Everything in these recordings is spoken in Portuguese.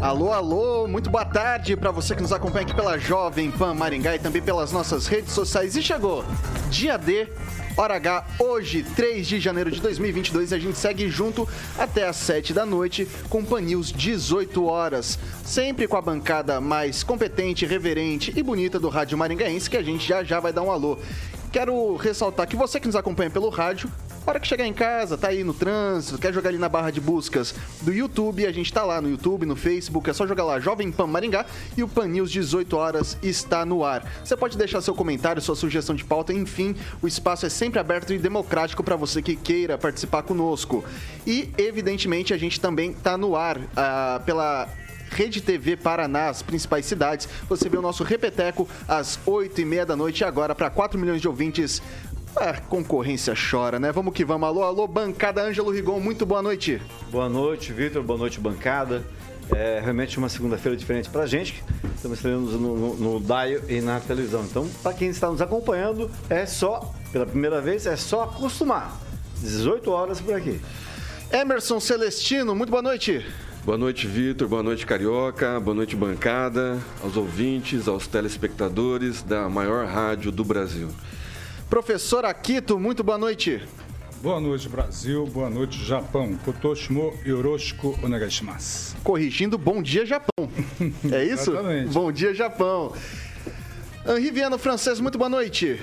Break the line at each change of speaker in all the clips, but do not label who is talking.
Alô, alô, muito boa tarde para você que nos acompanha aqui pela Jovem Pan Maringá e também pelas nossas redes sociais. E chegou, dia D, hora H, hoje, 3 de janeiro de 2022, a gente segue junto até às 7 da noite com Pan News 18 horas. Sempre com a bancada mais competente, reverente e bonita do Rádio Maringaense, que a gente já já vai dar um alô. Quero ressaltar que você que nos acompanha pelo rádio hora que chegar em casa, tá aí no trânsito, quer jogar ali na barra de buscas do YouTube, a gente tá lá no YouTube, no Facebook, é só jogar lá Jovem Pan Maringá e o Pan News 18 horas está no ar. Você pode deixar seu comentário, sua sugestão de pauta, enfim, o espaço é sempre aberto e democrático para você que queira participar conosco. E, evidentemente, a gente também tá no ar uh, pela Rede TV Paraná, as principais cidades. Você vê o nosso Repeteco às 8 e meia da noite agora para 4 milhões de ouvintes a concorrência chora, né? Vamos que vamos. Alô, alô, bancada Ângelo Rigon, muito boa noite.
Boa noite, Vitor. Boa noite, bancada. É realmente uma segunda-feira diferente pra gente. Estamos estreando no, no, no Dial e na televisão. Então, para quem está nos acompanhando, é só, pela primeira vez, é só acostumar. 18 horas por aqui.
Emerson Celestino, muito boa noite.
Boa noite, Vitor. Boa noite, Carioca. Boa noite, bancada, aos ouvintes, aos telespectadores da maior rádio do Brasil.
Professor Akito, muito boa noite.
Boa noite, Brasil. Boa noite, Japão. Kotoshimo Yoroshiku onegaishimasu.
Corrigindo, bom dia, Japão. É isso?
Exatamente.
Bom dia, Japão. Henri Viana Francês, muito boa noite.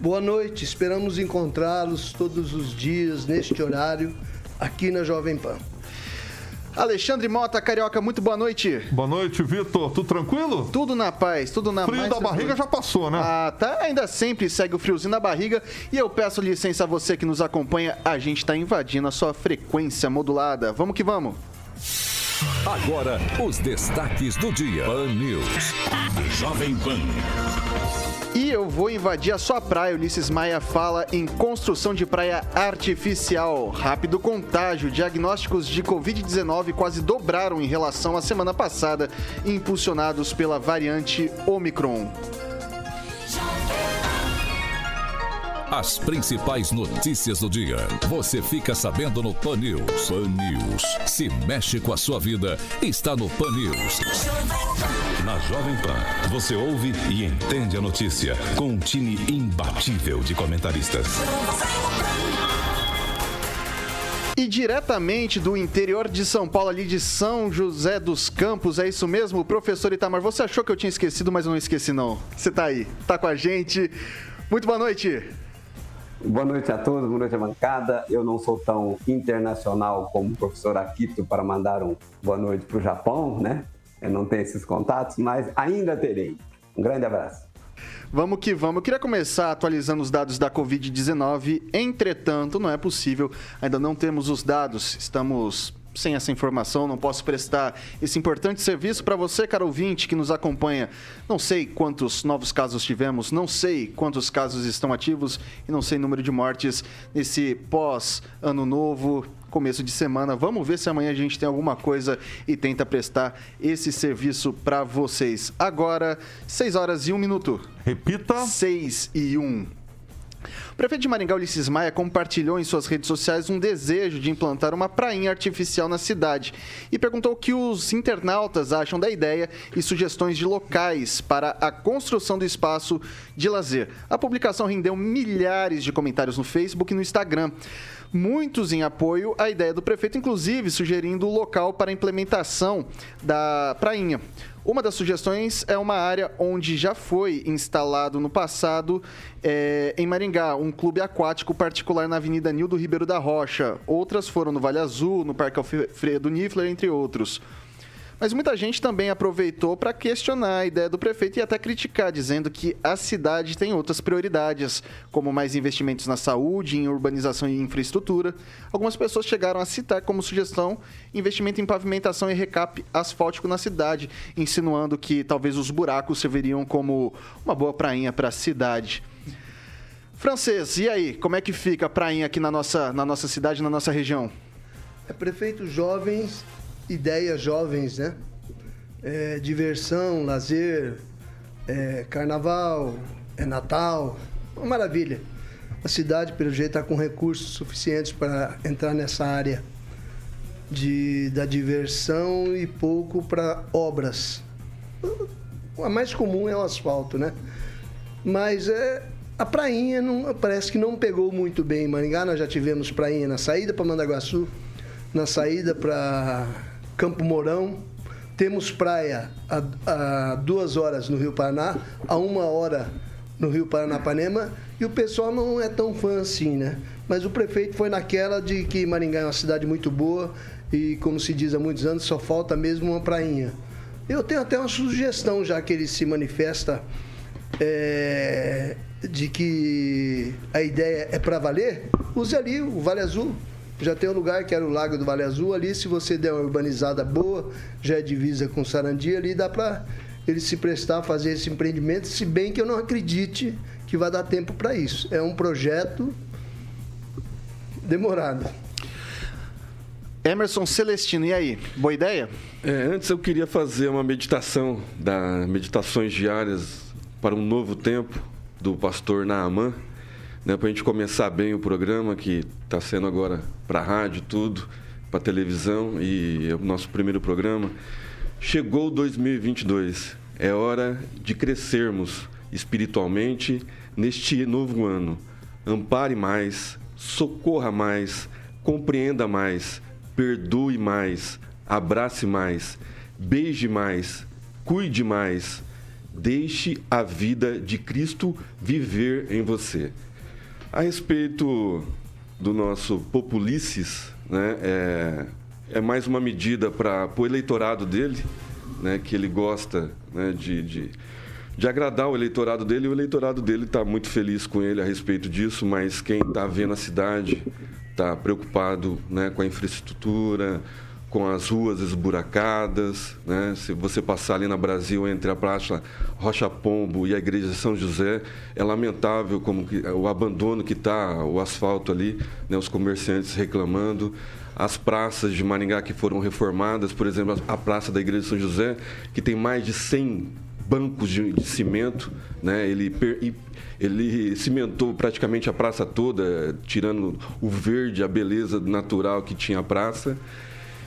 Boa noite. Esperamos encontrá-los todos os dias, neste horário, aqui na Jovem Pan.
Alexandre Mota, Carioca, muito boa noite.
Boa noite, Vitor. Tudo tranquilo?
Tudo na paz, tudo na
Frio
mais
da
tranquilo.
barriga já passou, né?
Ah, tá. Ainda sempre segue o friozinho na barriga. E eu peço licença a você que nos acompanha. A gente está invadindo a sua frequência modulada. Vamos que vamos.
Agora, os destaques do dia. Pan News. Jovem Pan.
E eu vou invadir a sua praia. Ulisses Maia fala em construção de praia artificial. Rápido contágio. Diagnósticos de Covid-19 quase dobraram em relação à semana passada, impulsionados pela variante Omicron.
As principais notícias do dia. Você fica sabendo no Pan News. Pan News. Se mexe com a sua vida, está no Pan News. Na Jovem Pan, você ouve e entende a notícia com um time imbatível de comentaristas.
E diretamente do interior de São Paulo, ali de São José dos Campos, é isso mesmo? Professor Itamar, você achou que eu tinha esquecido, mas eu não esqueci não. Você tá aí, tá com a gente. Muito boa noite.
Boa noite a todos, boa noite à bancada. Eu não sou tão internacional como o professor Akito para mandar um boa noite para o Japão, né? Eu não tenho esses contatos, mas ainda terei. Um grande abraço.
Vamos que vamos. Eu queria começar atualizando os dados da Covid-19. Entretanto, não é possível. Ainda não temos os dados. Estamos sem essa informação, não posso prestar esse importante serviço para você, cara ouvinte, que nos acompanha. Não sei quantos novos casos tivemos, não sei quantos casos estão ativos e não sei número de mortes nesse pós-ano novo, começo de semana. Vamos ver se amanhã a gente tem alguma coisa e tenta prestar esse serviço para vocês. Agora, 6 horas e 1 minuto.
Repita.
6 e 1. O prefeito de Maringá, Ulisses Maia, compartilhou em suas redes sociais um desejo de implantar uma prainha artificial na cidade e perguntou o que os internautas acham da ideia e sugestões de locais para a construção do espaço de lazer. A publicação rendeu milhares de comentários no Facebook e no Instagram muitos em apoio à ideia do prefeito, inclusive sugerindo o local para a implementação da prainha. Uma das sugestões é uma área onde já foi instalado no passado, é, em Maringá, um clube aquático particular na Avenida Nildo Ribeiro da Rocha. Outras foram no Vale Azul, no Parque Alfredo Nifler, entre outros. Mas muita gente também aproveitou para questionar a ideia do prefeito e até criticar, dizendo que a cidade tem outras prioridades, como mais investimentos na saúde, em urbanização e infraestrutura. Algumas pessoas chegaram a citar como sugestão investimento em pavimentação e recap asfáltico na cidade, insinuando que talvez os buracos serviriam como uma boa prainha para a cidade. Francês, e aí, como é que fica a prainha aqui na nossa, na nossa cidade, na nossa região?
É prefeito jovens ideias jovens, né? É, diversão, lazer, é, carnaval, é Natal, uma maravilha. A cidade, pelo jeito, está com recursos suficientes para entrar nessa área de, da diversão e pouco para obras. A mais comum é o asfalto, né? Mas é, a prainha não, parece que não pegou muito bem em Maringá. Nós já tivemos prainha na saída para Mandaguaçu, na saída para Campo Mourão. Temos praia a, a, duas horas no Rio Paraná, a uma hora no Rio Paranapanema, e o pessoal não é tão fã assim, né? Mas o prefeito foi naquela de que Maringá é uma cidade muito boa e, como se diz há muitos anos, só falta mesmo uma prainha. Eu tenho até uma sugestão, já que ele se manifesta é, de que a ideia é para valer, use ali o Vale Azul já tem um lugar que era o Lago do Vale Azul ali, se você der uma urbanizada boa, já é divisa com Sarandi ali, dá para ele se prestar a fazer esse empreendimento, se bem que eu não acredite que vai dar tempo para isso. É um projeto demorado.
Emerson Celestino, e aí? Boa ideia?
É, antes eu queria fazer uma meditação, da Meditações Diárias para um Novo Tempo, do pastor Naaman né, para a gente começar bem o programa, que está sendo agora para a rádio, tudo, para televisão, e é o nosso primeiro programa. Chegou 2022, é hora de crescermos espiritualmente neste novo ano. Ampare mais, socorra mais, compreenda mais, perdoe mais, abrace mais, beije mais, cuide mais, deixe a vida de Cristo viver em você. A respeito do nosso populices, né, é, é mais uma medida para o eleitorado dele, né, que ele gosta né, de, de, de, agradar o eleitorado dele, e o eleitorado dele está muito feliz com ele a respeito disso, mas quem está vendo a cidade está preocupado né, com a infraestrutura, com as ruas esburacadas, né? Se você passar ali na Brasil entre a Praça Rocha Pombo e a Igreja de São José, é lamentável como que, o abandono que está o asfalto ali, né? Os comerciantes reclamando, as praças de Maringá que foram reformadas, por exemplo, a Praça da Igreja de São José, que tem mais de 100 bancos de, de cimento, né? Ele ele cimentou praticamente a praça toda, tirando o verde, a beleza natural que tinha a praça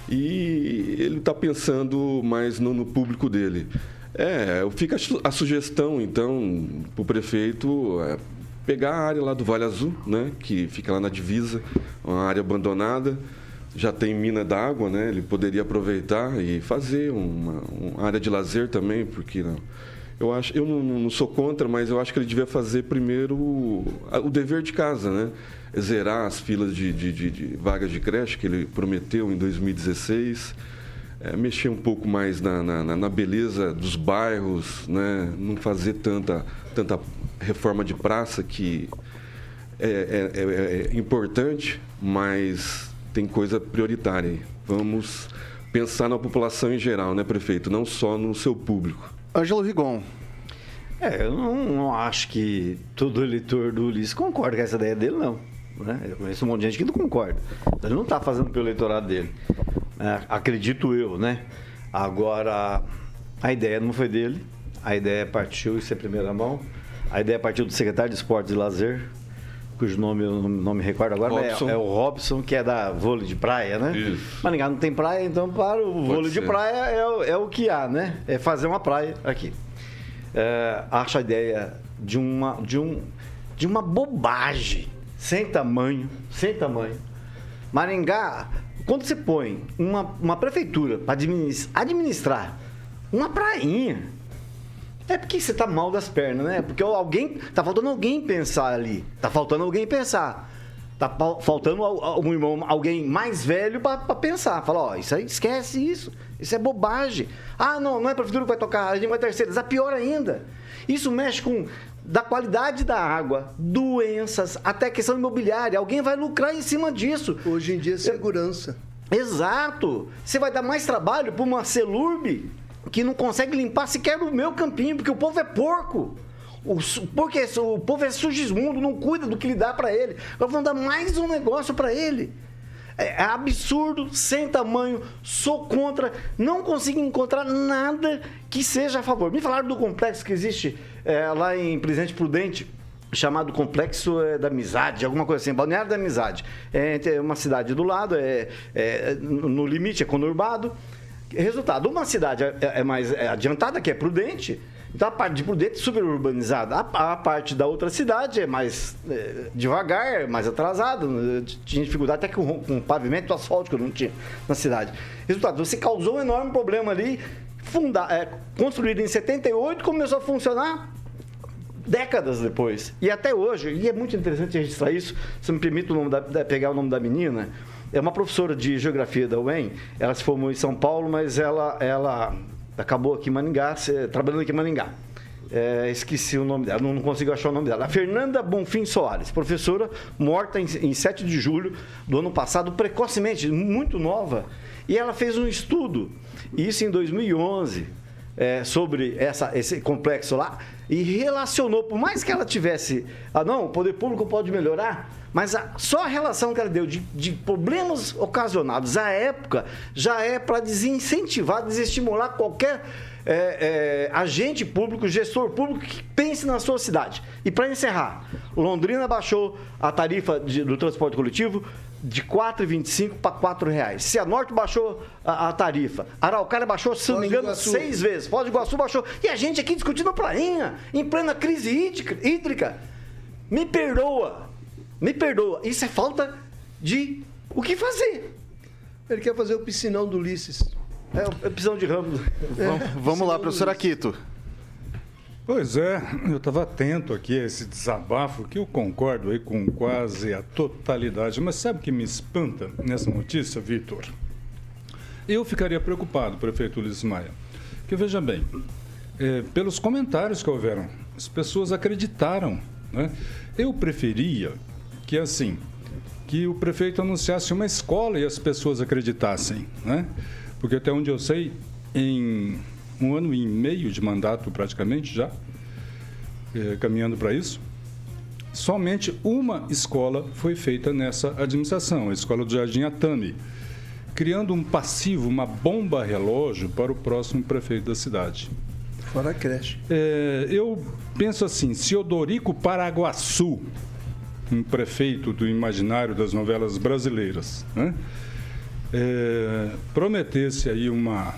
e ele está pensando mais no, no, público dele. É, fica a sugestão, então, para o prefeito é, pegar a área lá do Vale Azul, né, que fica lá na divisa, uma área abandonada, já tem mina d'água, né, ele poderia aproveitar e fazer uma, uma área de lazer também, porque não. Eu acho, eu não, não, sou contra, mas eu acho que ele devia fazer primeiro o, o dever de casa, né? Zerar as filas de, de, de, de vagas de creche que ele prometeu em 2016. É, mexer um pouco mais na, na, na, beleza dos bairros, né? não fazer tanta, tanta reforma de praça que é, é, é, é importante, mas tem coisa prioritária. Vamos pensar na população em geral, né, prefeito? Não só no seu público.
Ângelo Rigon.
É, eu não, não, acho que todo eleitor do Ulisses concorda com essa ideia dele, não. Né? Eu conheço um monte de gente que não concorda. Ele não está fazendo pelo eleitorado dele. É, acredito eu, né? Agora, a ideia não foi dele. A ideia partiu, isso é primeira mão. A ideia partiu do secretário de Esportes e Lazer, cujo nome eu não me recordo agora, é, é, o Robson, que é da vôlei de praia, né? Isso. Maringá não tem praia, então para o Pode vôlei ser. de praia é, é, o que há, né? É fazer uma praia aqui. É, acho a ideia de uma, de, um, de uma bobagem sem tamanho, sem tamanho. Maringá, quando você põe uma, uma prefeitura para administrar Uma prainha. É porque você tá mal das pernas, né? Porque alguém. Tá faltando alguém pensar ali. Tá faltando alguém pensar. Tá faltando um irmão, alguém mais velho para pensar. Fala, ó, isso aí, esquece isso. Isso é bobagem. Ah, não, não é prefeitura que vai tocar, a gente vai terceirizar. Pior ainda. Isso mexe com da qualidade da água, doenças, até questão imobiliária. Alguém vai lucrar em cima disso.
Hoje em dia, segurança.
Exato. Você vai dar mais trabalho para uma celurbe que não consegue limpar sequer o meu campinho, porque o povo é porco. O, porque o povo é sugismundo, não cuida do que lhe dá para ele. Agora vão dar mais um negócio para ele. É, é absurdo, sem tamanho, sou contra, não consigo encontrar nada que seja a favor. Me falaram do complexo que existe é, lá em Presidente Prudente, chamado Complexo é, da Amizade, alguma coisa assim, Balneário da Amizade. É uma cidade do lado, é, é no limite é conurbado. Resultado, uma cidade é, é mais adiantada, que é Prudente, então a parte de Prudente é super urbanizada. A, a, parte da outra cidade é mais é, devagar, mais atrasada. Tinha dificuldade até com, com pavimento asfalto que eu não tinha na cidade. Resultado, você causou um enorme problema ali. Funda, é, construído em 78, começou a funcionar décadas depois. E até hoje, e é muito interessante registrar isso, se me permite o nome da, pegar o nome da menina, é uma professora de geografia da UEM, ela se formou em São Paulo, mas ela, ela acabou aqui em Maningá, trabalhando aqui em Maningá. É, esqueci o nome dela, não, consigo achar o nome dela. A Fernanda Bonfim Soares, professora morta em, em 7 de julho do ano passado, precocemente, muito nova. E ela fez um estudo, isso em 2011, é, sobre essa, esse complexo lá, e relacionou, por mais que ela tivesse, ah não, o poder público pode melhorar, mas a, só a relação que ela deu de, de problemas ocasionados à época já é para desincentivar, desestimular qualquer é, é, agente público, gestor público que pense na sua cidade. E para encerrar, Londrina baixou a tarifa de, do transporte coletivo de R$ 4,25 para R$ reais. Cianorte baixou a, a, tarifa. Araucária baixou, se não me engano, seis vezes. Foz do Iguaçu baixou. E a gente aqui discutindo a prainha, em plena crise hídrica. Me perdoa. Me perdoa. Isso é falta de o que fazer.
Ele quer fazer o piscinão do Ulisses.
É, o pisão de ramos.
É, vamos lá, professor Aquito.
Pois é, eu estava atento aqui a esse desabafo, que eu concordo aí com quase a totalidade. Mas sabe o que me espanta nessa notícia, Vitor? Eu ficaria preocupado, prefeito Ulisses Maia. Que veja bem, é, pelos comentários que houveram, as pessoas acreditaram. Né? Eu preferia que assim, que o prefeito anunciasse uma escola e as pessoas acreditassem, né? Porque até onde eu sei, em um ano e meio de mandato praticamente já, eh, caminhando para isso, somente uma escola foi feita nessa administração, a escola do Jardim Atami, criando um passivo, uma bomba relógio para o próximo prefeito da cidade.
Fora a creche.
É, eu penso assim, se Odorico Paraguaçu um prefeito do imaginário das novelas brasileiras, né? é, prometesse aí uma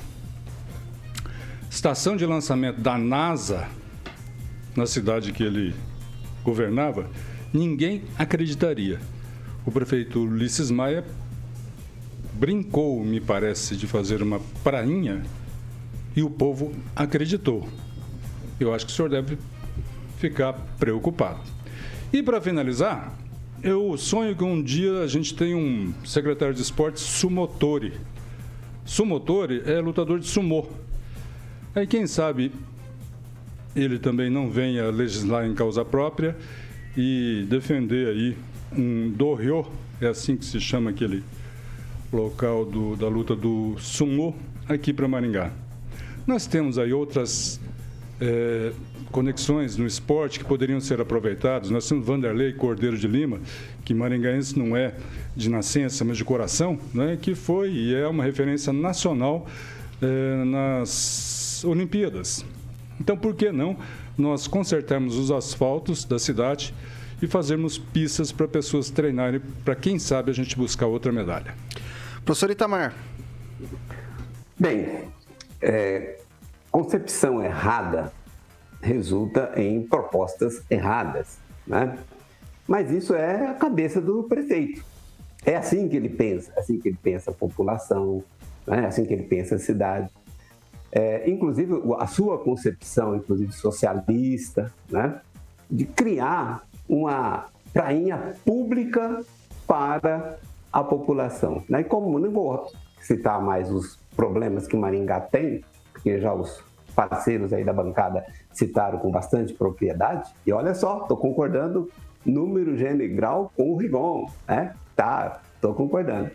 estação de lançamento da NASA na cidade que ele governava, ninguém acreditaria. O prefeito Ulisses Maia brincou, me parece, de fazer uma prainha e o povo acreditou. Eu acho que o senhor deve ficar preocupado. E para finalizar, eu sonho que um dia a gente tenha um secretário de esportes sumotori. Sumotori é lutador de sumô. Aí quem sabe ele também não venha legislar em causa própria e defender aí um dohyo, é assim que se chama aquele local do, da luta do sumô aqui para Maringá. Nós temos aí outras é, conexões no esporte que poderiam ser aproveitados. Nós temos Vanderlei Cordeiro de Lima, que maringaense não é de nascença, mas de coração, né, que foi e é uma referência nacional é, nas Olimpíadas. Então, por que não nós consertarmos os asfaltos da cidade e fazermos pistas para pessoas treinarem, para quem sabe a gente buscar outra medalha?
Professor Itamar.
Bem, é, concepção errada resulta em propostas erradas, né? Mas isso é a cabeça do prefeito. É assim que ele pensa, é assim que ele pensa a população, né? é assim que ele pensa a cidade. é, inclusive a sua concepção, inclusive socialista, né, de criar uma prainha pública para a população. Né? E como não vou citar mais os problemas que Maringá tem, porque já os parceiros aí da bancada citaram com bastante propriedade, e olha só, estou concordando número, gênero e grau com o Rigon, né? Tá, estou concordando.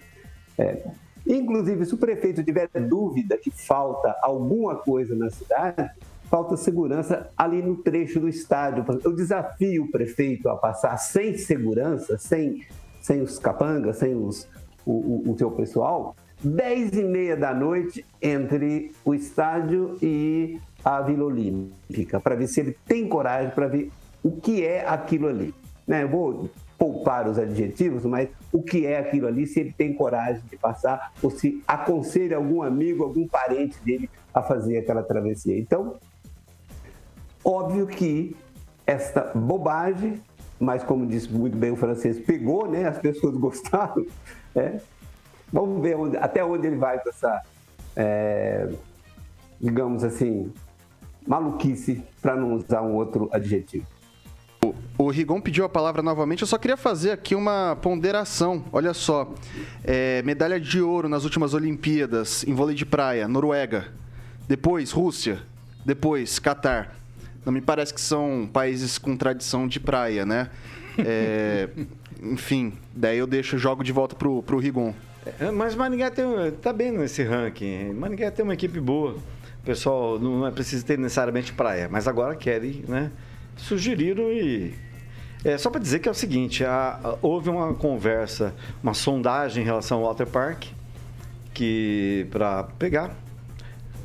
É, Inclusive, se o prefeito tiver dúvida que falta alguma coisa na cidade, falta segurança ali no trecho do estádio. Eu desafio o prefeito a passar sem segurança, sem, sem os capangas, sem os, o, o, o seu pessoal, 10 e meia da noite entre o estádio e a Vila Olímpica, para ver se ele tem coragem para ver o que é aquilo ali. Né? Eu vou poupar os adjetivos, mas o que é aquilo ali, se ele tem coragem de passar, ou se aconselha algum amigo, algum parente dele a fazer aquela travessia. Então, óbvio que esta bobagem, mas como disse muito bem o francês, pegou, né? As pessoas gostaram. Né? Vamos ver onde, até onde ele vai com essa, é, digamos assim, maluquice, para não usar um outro adjetivo.
O Rigon pediu a palavra novamente. Eu só queria fazer aqui uma ponderação. Olha só. É, medalha de ouro nas últimas Olimpíadas em vôlei de praia, Noruega. Depois, Rússia. Depois, Catar. Não me parece que são países com tradição de praia, né? É, enfim, daí eu deixo, jogo de volta pro, pro Rigon.
É, mas Maringá tem, tá bem nesse ranking. Maringá tem uma equipe boa. O pessoal não é preciso ter necessariamente praia, mas agora querem, né? Sugeriram e é, só para dizer que é o seguinte, a, a, houve uma conversa, uma sondagem em relação ao Water Park, que para pegar.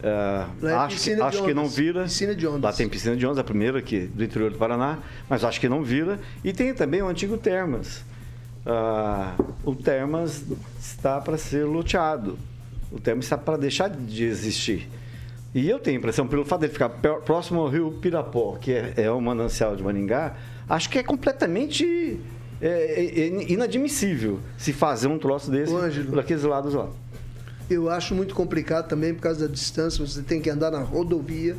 É, acho que, acho que não vira.
Piscina de ondas.
Lá tem piscina de ondas, a primeira aqui do interior do Paraná, mas acho que não vira. E tem também o antigo Termas. Ah, o Termas está para ser loteado. O Termas está para deixar de existir. E eu tenho a impressão, pelo fato de ficar próximo ao rio Pirapó, que é, é o manancial de Maringá, acho que é completamente é, é, é inadmissível se fazer um troço desse Ângelo, por aqueles lados lá.
Eu acho muito complicado também por causa da distância. Você tem que andar na rodovia,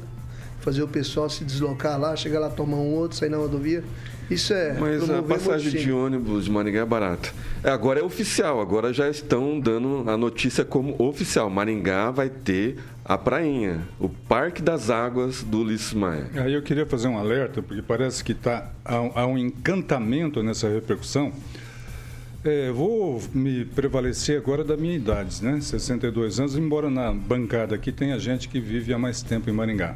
fazer o pessoal se deslocar lá, chegar lá, tomar um outro, sair na rodovia. Isso é.
Mas a passagem de ônibus de Maringá é barata. É, agora é oficial, agora já estão dando a notícia como oficial. Maringá vai ter a prainha, o Parque das Águas do Ulisses Maia.
Aí eu queria fazer um alerta, porque parece que tá, há, há um encantamento nessa repercussão. É, vou me prevalecer agora da minha idade, né? 62 anos, embora na bancada aqui tenha gente que vive há mais tempo em Maringá.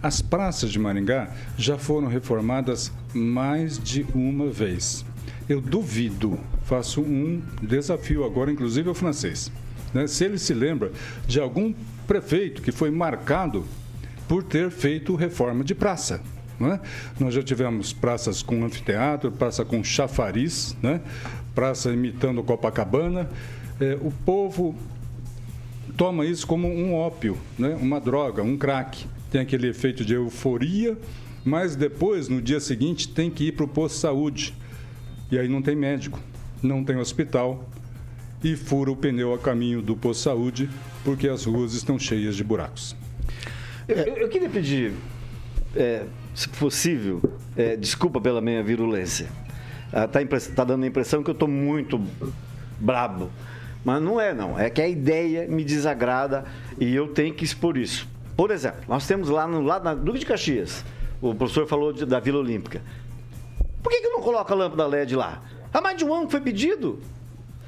As praças de Maringá já foram reformadas mais de uma vez. Eu duvido, faço um desafio agora, inclusive ao francês. Né? Se ele se lembra de algum prefeito que foi marcado por ter feito reforma de praça. Né? Nós já tivemos praças com anfiteatro, praça com chafariz, né? praça imitando Copacabana. É, o povo toma isso como um ópio, né? uma droga, um crack tem aquele efeito de euforia, mas depois, no dia seguinte, tem que ir para o posto de saúde. E aí não tem médico, não tem hospital e fura o pneu a caminho do posto de saúde porque as ruas estão cheias de buracos.
Eu, eu queria pedir, é, se possível, é, desculpa pela minha virulência. Está ah, tá dando a impressão que eu estou muito brabo. Mas não é, não. É que a ideia me desagrada e eu tenho que expor isso. Por exemplo, nós temos lá no lado na Duque de Caxias, o professor falou de, da Vila Olímpica. Por que, que não coloca a lâmpada LED lá? Há mais de um ano que foi pedido.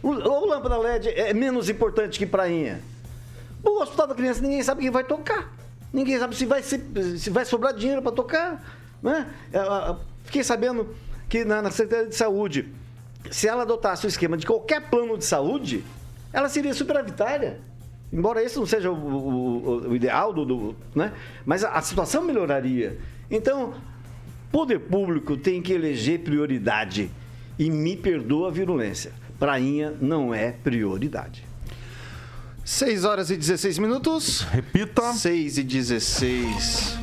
O, o lâmpada LED é menos importante que prainha. O Hospital da Criança ninguém sabe quem vai tocar. Ninguém sabe se vai, se, se vai sobrar dinheiro para tocar. Né? Fiquei sabendo que na, na Secretaria de Saúde, se ela adotasse o esquema de qualquer plano de saúde, ela seria superavitária. Embora esse não seja o, o, o ideal, do, do, né? mas a, a situação melhoraria. Então, poder público tem que eleger prioridade. E me perdoa a virulência. Prainha não é prioridade.
6 horas e 16 minutos.
Repita.
6 e 16.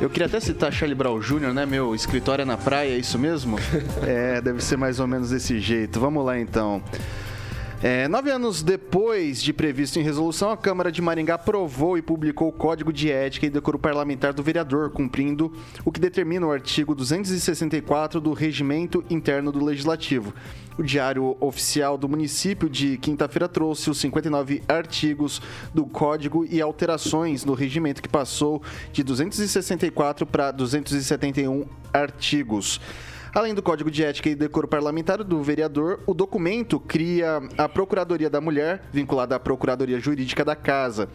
Eu queria até citar Charlie Brown Jr., né? Meu escritório é na praia, é isso mesmo? é, deve ser mais ou menos desse jeito. Vamos lá então. É, nove anos depois de previsto em resolução, a Câmara de Maringá aprovou e publicou o Código de Ética e Decoro Parlamentar do Vereador, cumprindo o que determina o artigo 264 do Regimento Interno do Legislativo. O Diário Oficial do Município de quinta-feira trouxe os 59 artigos do Código e alterações no regimento que passou de 264 para 271 artigos. Além do Código de Ética e Decoro Parlamentar do vereador, o documento cria a Procuradoria da Mulher, vinculada à Procuradoria Jurídica da Casa.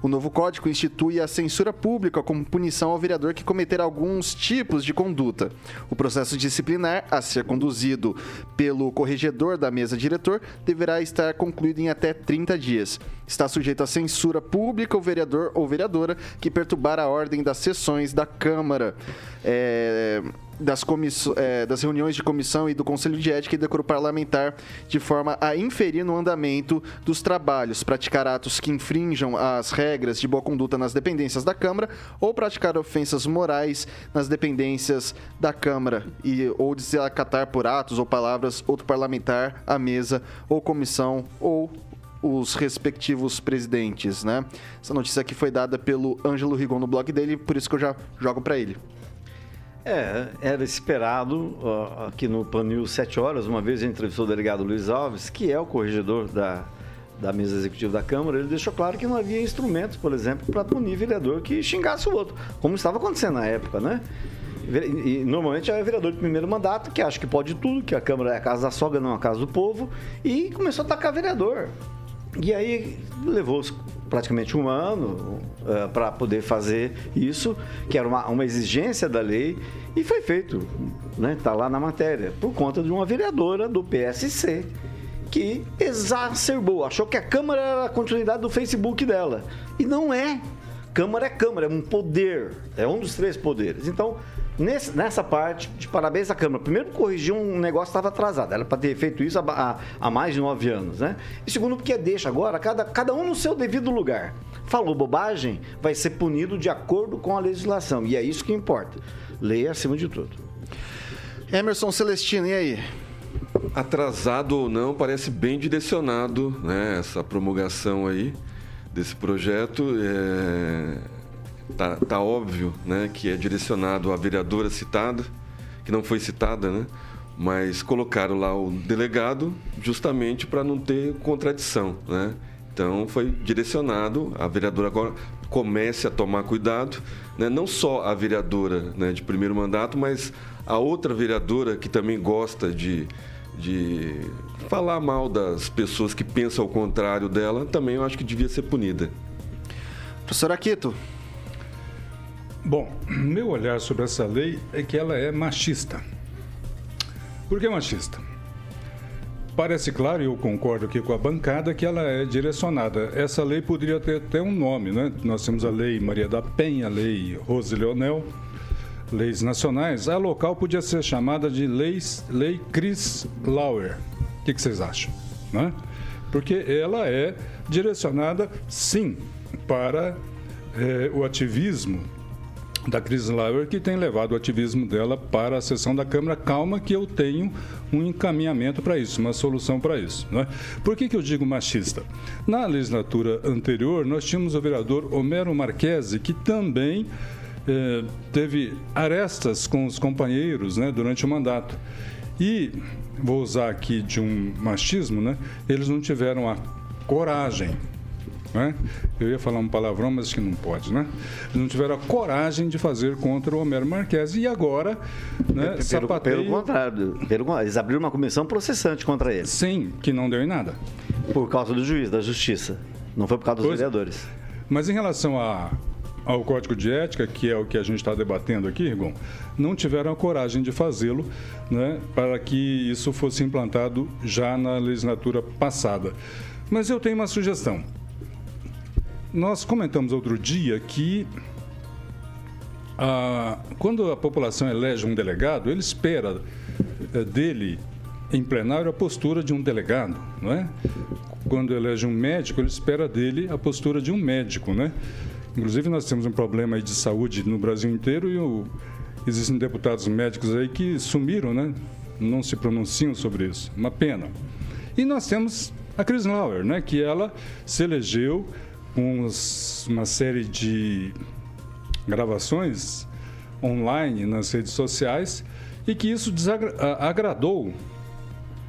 O novo código institui a censura pública como punição ao vereador que cometer alguns tipos de conduta. O processo disciplinar a ser conduzido pelo corregedor da mesa diretor deverá estar concluído em até 30 dias. Está sujeito à censura pública o vereador ou vereadora que perturbar a ordem das sessões da Câmara. É, das, é, das, reuniões de comissão e do Conselho de Ética e Decoro Parlamentar, de forma a inferir no andamento dos trabalhos, praticar atos que infringam as regras de boa conduta nas dependências da Câmara ou praticar ofensas morais nas dependências da Câmara e, ou desacatar por atos ou palavras outro parlamentar, a mesa ou comissão ou os respectivos presidentes, né? Essa notícia aqui foi dada pelo Ângelo Rigon no blog dele, por isso que eu já jogo para ele.
É, era esperado aqui no Panil 7 horas, uma vez entrevistou o delegado Luiz Alves, que é o corregedor da, da mesa executiva da Câmara, ele deixou claro que não havia instrumentos, por exemplo, para punir vereador que xingasse o outro, como estava acontecendo na época, né? E, normalmente é o vereador de primeiro mandato que acha que pode tudo, que a Câmara é a casa da sogra, não a casa do povo, e começou a atacar vereador. E aí levou praticamente um ano uh, para poder fazer isso, que era uma, uma exigência da lei, e foi feito, né? Está lá na matéria, por conta de uma vereadora do PSC que exacerbou, achou que a Câmara era a continuidade do Facebook dela. E não é. Câmara é Câmara, é um poder, é um dos três poderes. Então, Nesse, nessa parte, de parabéns à Câmara. Primeiro, corrigiu um negócio que estava atrasado. Era para ter feito isso há, há, mais de nove anos, né? E segundo, porque deixa agora cada, cada um no seu devido lugar. Falou bobagem, vai ser punido de acordo com a legislação. E é isso que importa. Lei acima de tudo.
Emerson Celestino, e aí?
Atrasado ou não, parece bem direcionado né, essa promulgação aí desse projeto. É tá, tá óbvio né, que é direcionado à vereadora citada, que não foi citada, né? mas colocaram lá o delegado justamente para não ter contradição. Né? Então foi direcionado, a vereadora agora comece a tomar cuidado, né? não só a vereadora né, de primeiro mandato, mas a outra vereadora que também gosta de, de falar mal das pessoas que pensam ao contrário dela, também eu acho que devia ser punida.
Professor Aquito,
Bom, meu olhar sobre essa lei é que ela é machista. Por que machista? Parece claro, e eu concordo aqui com a bancada, que ela é direcionada. Essa lei poderia ter até um nome, né? Nós temos a Lei Maria da Penha, a Lei Rose Leonel, leis nacionais. A local podia ser chamada de leis, Lei Chris Lauer. O que, que vocês acham? Né? Porque ela é direcionada, sim, para é, o ativismo da Cris Lauer, que tem levado o ativismo dela para a sessão da Câmara. Calma que eu tenho um encaminhamento para isso, uma solução para isso. Né? Por que, que eu digo machista? Na legislatura anterior, nós tínhamos o vereador Homero Marquesi, que também eh, teve arestas com os companheiros né, durante o mandato. E, vou usar aqui de um machismo, né, eles não tiveram a coragem né? Eu ia falar um palavrão, mas acho que não pode, né? Não tiveram a coragem de fazer contra o Homero Marques e agora, né,
pelo, sapateio... pelo contrário, pelo, eles abriram uma comissão processante contra ele.
Sim, que não deu em nada.
Por causa do juiz, da justiça. Não foi por causa dos pois, vereadores.
Mas em relação a, ao Código de Ética, que é o que a gente está debatendo aqui, Rigon, não tiveram a coragem de fazê-lo né, para que isso fosse implantado já na legislatura passada. Mas eu tenho uma sugestão. Nós comentamos outro dia que a, quando a população elege um delegado, ele espera é, dele em plenário a postura de um delegado, não é? Quando elege um médico, ele espera dele a postura de um médico, né? Inclusive nós temos um problema de saúde no Brasil inteiro e o, existem deputados médicos aí que sumiram, né? Não se pronunciam sobre isso. Uma pena. E nós temos a Chris Lauer, né, que ela se elegeu com uma série de gravações online nas redes sociais e que isso agradou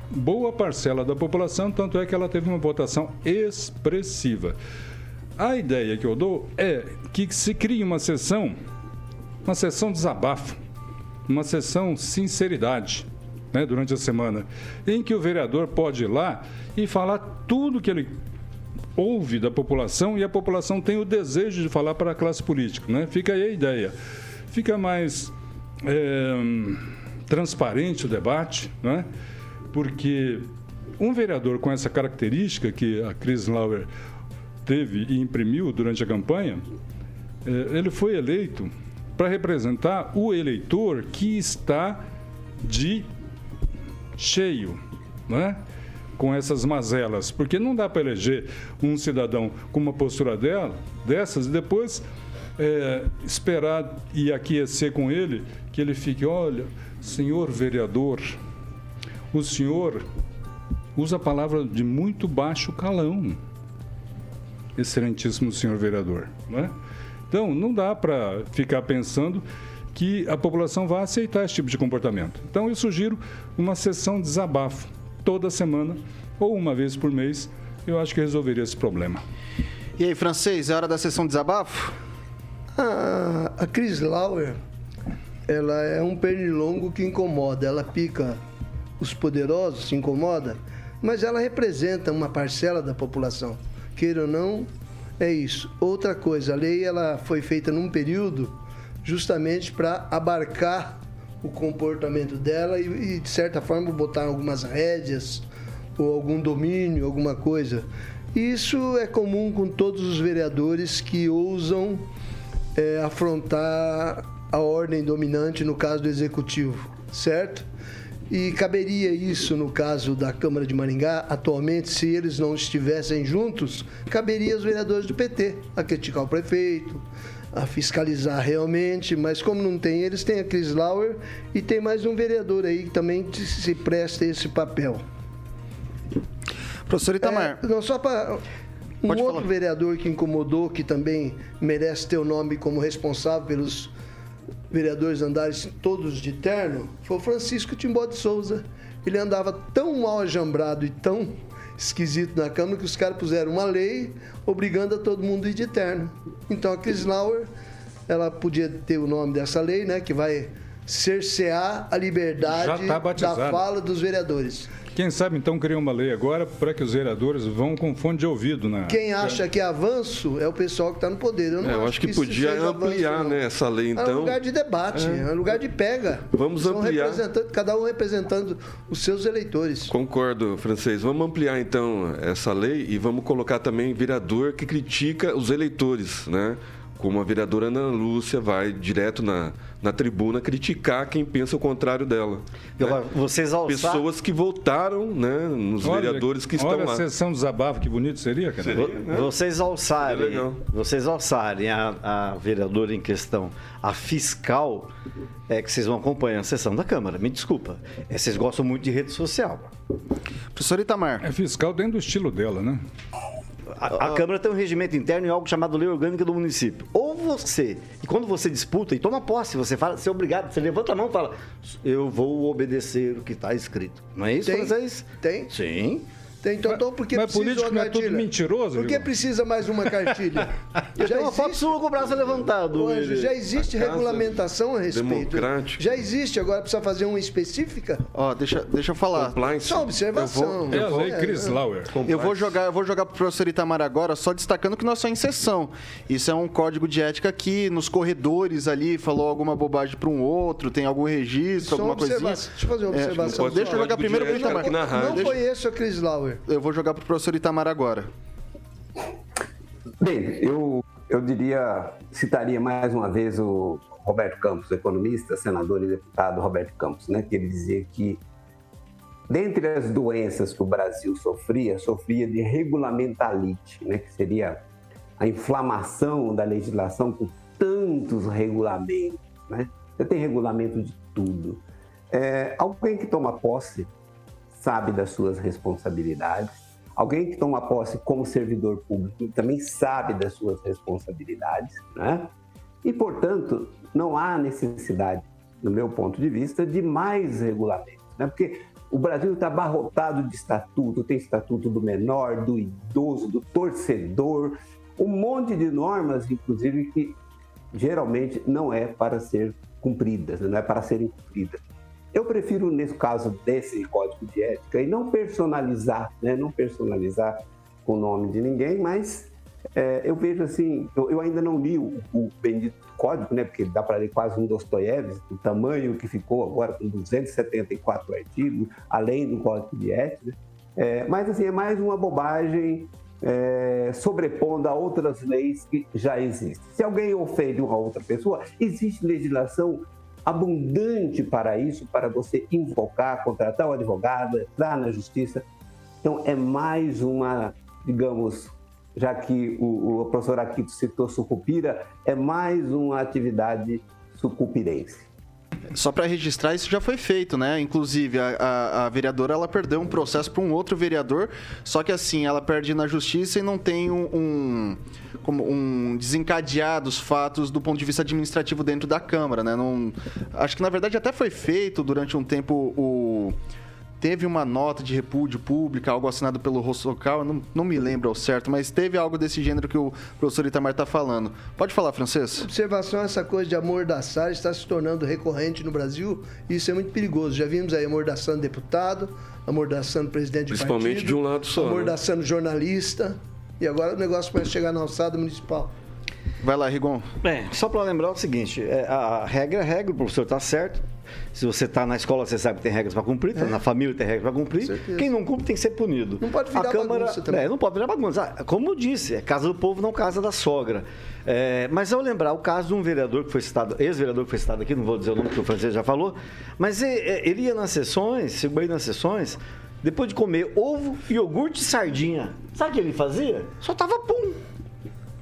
boa parcela da população, tanto é que ela teve uma votação expressiva. A ideia que eu dou é que se crie uma sessão, uma sessão desabafo, uma sessão sinceridade, né, durante a semana, em que o vereador pode ir lá e falar tudo que ele ouve da população e a população tem o desejo de falar para a classe política. Né? Fica aí a ideia. Fica mais é, transparente o debate, né? porque um vereador com essa característica que a Chris Lauer teve e imprimiu durante a campanha, é, ele foi eleito para representar o eleitor que está de cheio, né? Com essas mazelas, porque não dá para eleger um cidadão com uma postura dela, dessas e depois é, esperar e aquecer com ele que ele fique, olha, senhor vereador, o senhor usa a palavra de muito baixo calão, excelentíssimo senhor vereador, não é? Então, não dá para ficar pensando que a população vai aceitar esse tipo de comportamento. Então, eu sugiro uma sessão de desabafo toda semana ou uma vez por mês, eu acho que resolveria esse problema.
E aí, francês, é hora da sessão de desabafo?
Ah, a Chris Lauer, ela é um pernilongo que incomoda, ela pica os poderosos, se incomoda, mas ela representa uma parcela da população. Queira ou não, é isso. Outra coisa, a lei ela foi feita num período justamente para abarcar o comportamento dela e, e, de certa forma, botar algumas rédeas ou algum domínio, alguma coisa. Isso é comum com todos os vereadores que ousam é, afrontar a ordem dominante no caso do executivo, certo? E caberia isso no caso da Câmara de Maringá, atualmente, se eles não estivessem juntos, caberia aos vereadores do PT a criticar o prefeito, a fiscalizar realmente, mas como não tem eles, tem a Cris Lauer e tem mais um vereador aí que também se presta esse papel.
Professor Itamar.
É, não, só para. Um outro falar. vereador que incomodou, que também merece ter o nome como responsável pelos vereadores andares todos de terno, foi o Francisco Timbó de Souza. Ele andava tão mal ajambrado e tão esquisito na Câmara que os caras puseram uma lei obrigando a todo mundo a ir de terno. Então a Chris Lauer, ela podia ter o nome dessa lei, né, que vai cercear a liberdade tá da fala dos vereadores.
Quem sabe então criar uma lei agora para que os vereadores vão com fone de ouvido, né?
Quem acha que é avanço é o pessoal que está no poder. Eu,
não é, eu acho, que, que podia ampliar avanço, né, essa lei, então. É um
lugar de debate, é, é um lugar de pega.
Vamos São ampliar.
Cada um representando os seus eleitores.
Concordo, francês. Vamos ampliar então essa lei e vamos colocar também vereador que critica os eleitores, né? Como a vereadora Ana Lúcia vai direto na, na tribuna criticar quem pensa o contrário dela.
Né? Vocês alçar...
Pessoas que votaram, né, nos olha, vereadores que estão
olha
lá.
Olha a sessão desabafo, que bonito seria, cara. Seria,
né? Vocês alçarem, vocês alçarem a, a vereadora em questão, a fiscal, é que vocês vão acompanhar a sessão da Câmara. Me desculpa. É, vocês gostam muito de rede social.
Professor Itamar.
É fiscal dentro do estilo dela, né?
A, a, Câmara tem um regimento interno e algo chamado lei orgânica do município. Ou você, e quando você disputa e toma posse, você fala, você é obrigado, você levanta a mão e fala, eu vou obedecer o que está escrito. Não é isso,
tem,
vocês?
Tem.
Sim.
Então, então porque
mas precisa político uma não é tudo mentiroso?
Por que precisa mais uma cartilha?
já tem uma existe... foto sua com o braço levantado.
Anjo, já existe regulamentação a respeito.
Democrático.
Já existe, agora precisa fazer uma específica.
Ó, deixa, deixa eu falar.
Compliance. Só observação.
Eu vou, eu vou, é, Chris Lauer.
Eu vou jogar, eu vou jogar pro professor Itamar agora, só destacando que nós somos em sessão. Isso é um código de ética que nos corredores ali falou alguma bobagem para um outro, tem algum registro, só alguma coisinha.
Deixa eu fazer uma é, observação.
É, deixa eu jogar primeiro pro Itamar.
Não foi esse o Chris Lauer.
Eu vou jogar pro professor Itamar agora.
Bem, eu, eu diria, citaria mais uma vez o Roberto Campos, economista, senador e deputado Roberto Campos, né, que ele dizia que dentre as doenças que o Brasil sofria, sofria de regulamentalite, né, que seria a inflamação da legislação com tantos regulamentos, né? Você tem regulamento de tudo. É, alguém que toma posse sabe das suas responsabilidades, Alguém que toma posse como servidor público também sabe das suas responsabilidades, né? E, portanto, não há necessidade, no meu ponto de vista, de mais regulamentos, né? Porque o Brasil está abarrotado de estatuto, tem estatuto do menor, do idoso, do torcedor, um monte de normas, inclusive, que geralmente não é para ser cumpridas, não é para serem cumpridas. Eu prefiro, nesse caso desse código de ética, e não personalizar, né? não personalizar com o nome de ninguém, mas é, eu vejo assim, eu, eu, ainda não li o, o bendito código, né? Porque dá para ler quase um Dostoiévski, o tamanho que ficou agora com 274 artigos, além do código de ética. É, mas assim, é mais uma bobagem é, sobrepondo a outras leis que já existem. Se alguém ofende uma outra pessoa, existe legislação abundante para isso, para você invocar, contratar um advogado, entrar na justiça. Então, é mais uma, digamos, já que o, o professor Aquito citou sucupira, é mais uma atividade sucupirense.
Só para registrar, isso já foi feito, né? Inclusive, a, a, a vereadora ela perdeu um processo para um outro vereador, só que assim, ela perde na justiça e não tem um, um, como um desencadeado os fatos do ponto de vista administrativo dentro da Câmara, né? Não, acho que na verdade até foi feito durante um tempo o teve uma nota de repúdio pública, algo assinado pelo Rossocal, não, não me lembro ao certo, mas teve algo desse gênero que o professor Itamar está falando. Pode falar, francês?
Observação, essa coisa de amordaçar está se tornando recorrente no Brasil e isso é muito perigoso. Já vimos aí amordaçando deputado, amordaçando presidente de
Principalmente
partido,
de um lado só.
Amordaçando né? jornalista e agora o negócio começa a chegar na alçada municipal.
Vai lá, Rigon.
Bem, só para lembrar o seguinte, é, a regra é regra, o professor está certo, se você está na escola, você sabe que tem regras para cumprir, tá é. na família tem regras para cumprir. Quem não cumpre tem que ser punido.
Não pode virar
a Câmara,
bagunça também.
É, não pode virar bagunça. Ah, como eu disse, é casa do povo, não casa da sogra. É, mas ao lembrar o caso de um vereador que foi citado, ex-vereador que foi citado aqui, não vou dizer o nome que o francês já falou, mas ele ia nas sessões, chegou aí nas sessões, depois de comer ovo, iogurte e sardinha. Sabe o que ele fazia? Só tava pum.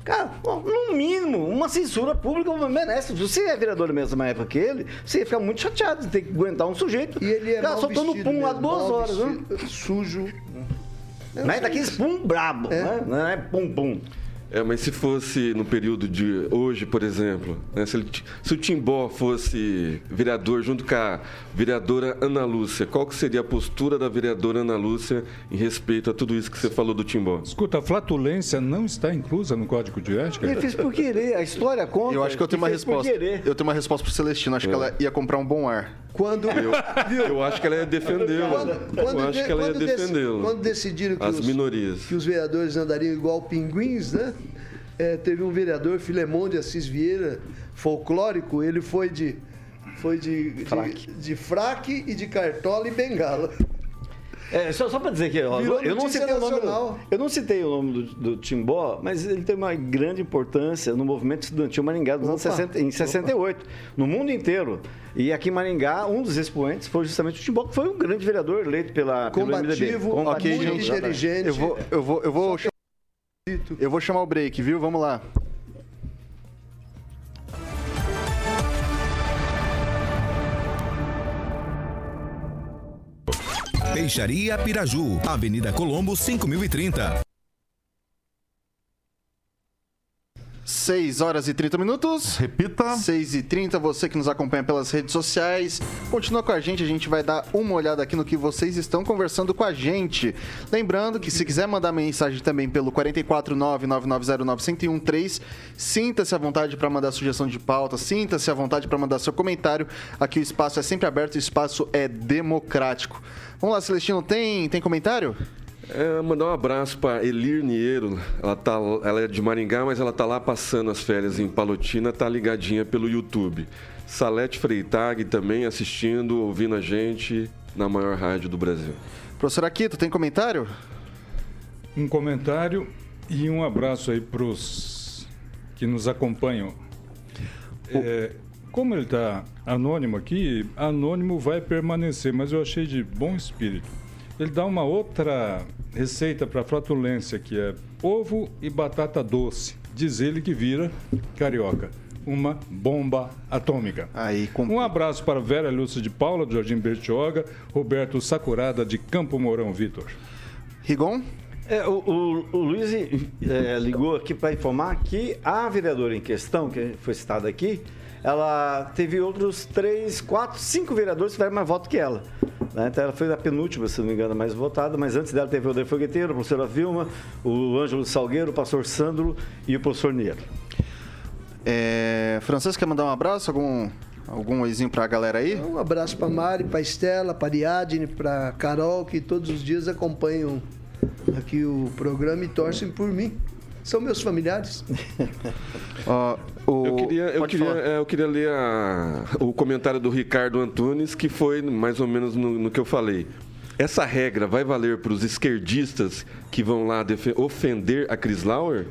Cara, no mínimo, uma censura pública merece. Se você é vereador da mesma época que ele, você ia ficar muito chateado de ter que aguentar um sujeito.
E ele é
cara, soltando pum lá duas horas,
né? Sujo.
Não é daqueles pum brabo, é. né? Não é pum pum.
É, mas se fosse no período de hoje, por exemplo, né, se, ele, se, o Timbó fosse vereador junto com a vereadora Ana Lúcia, qual que seria a postura da vereadora Ana Lúcia em respeito a tudo isso que você falou do Timbó?
Escuta, a flatulência não está inclusa no Código de Ética?
Ele fez por querer, a história conta.
Eu acho que eu tenho uma resposta. Eu tenho uma resposta pro Celestino, acho é. que ela ia comprar um bom ar.
Quando
eu, eu acho que ela ia defendê-lo. Eu acho que ela ia defendê-lo.
Quando decidiram que
as
os,
minorias.
que os vereadores andariam igual pinguins, né? É, teve um vereador, Filemon de Assis Vieira, folclórico, ele foi de foi de, de, de fraque e de cartola e bengala.
É, só, só para dizer que ó, eu, não citei o nome, eu não citei o nome do, do, Timbó, mas ele tem uma grande importância no movimento estudantil Maringá dos anos 60, em 68, opa. no mundo inteiro. E aqui em Maringá, um dos expoentes foi justamente o Timbó, que foi um grande vereador eleito pela
Combativo, pelo MDB. Combativo, muito inteligente.
Eu vou, eu vou, eu vou, eu vou chamar o break, viu? Vamos lá.
Peixaria Piraju, Avenida Colombo, 5030.
6 horas e 30 minutos.
Repita.
6 e 30, você que nos acompanha pelas redes sociais. Continua com a gente, a gente vai dar uma olhada aqui no que vocês estão conversando com a gente. Lembrando que se quiser mandar mensagem também pelo 449-9909-1013, sinta-se à vontade para mandar sugestão de pauta, sinta-se à vontade para mandar seu comentário. Aqui o espaço é sempre aberto, o espaço é democrático. Vamos lá, Celestino, tem, tem comentário?
É, mandar um abraço para Elir Niero. Ela, tá, ela é de Maringá, mas ela tá lá passando as férias em Palotina, tá ligadinha pelo YouTube. Salete Freitag também assistindo, ouvindo a gente na maior rádio do Brasil.
Professor Aquito, tem comentário?
Um comentário e um abraço aí para os que nos acompanham. É, como ele está anônimo aqui, anônimo vai permanecer, mas eu achei de bom espírito. Ele dá uma outra receita para flatulência, que é ovo e batata doce. Diz ele que vira carioca. Uma bomba atômica.
Aí, com...
Um abraço para Vera Lúcia de Paula, do Jardim Bertioga, Roberto Sakurada, de Campo Mourão Vitor.
Rigon?
É, o, o- o Luiz é, ligou aqui para informar que a vereadora em questão, que foi citada aqui, ela teve outros três, quatro, cinco vereadores que tiveram mais votos que ela. Né? Então ela foi a penúltima, se não me engano, a mais votada, mas antes dela teve o Odair Fogueteiro, a professora Vilma, o Ângelo Salgueiro, o pastor Sandro e o professor Niero.
É, Francesco, quer mandar um abraço? Algum, algum oizinho pra galera aí?
Um abraço para Mari, para Estela, para Ariadne, para Carol, que todos os dias acompanham aqui o programa e torcem por mim. São meus familiares.
Ó, o-
Eu queria, eu,
pode
queria, é, eu queria ler a- o comentário do Ricardo Antunes, que foi mais ou menos no, no que eu falei. Essa regra vai valer para os esquerdistas que vão lá ofender a Chris Lauer?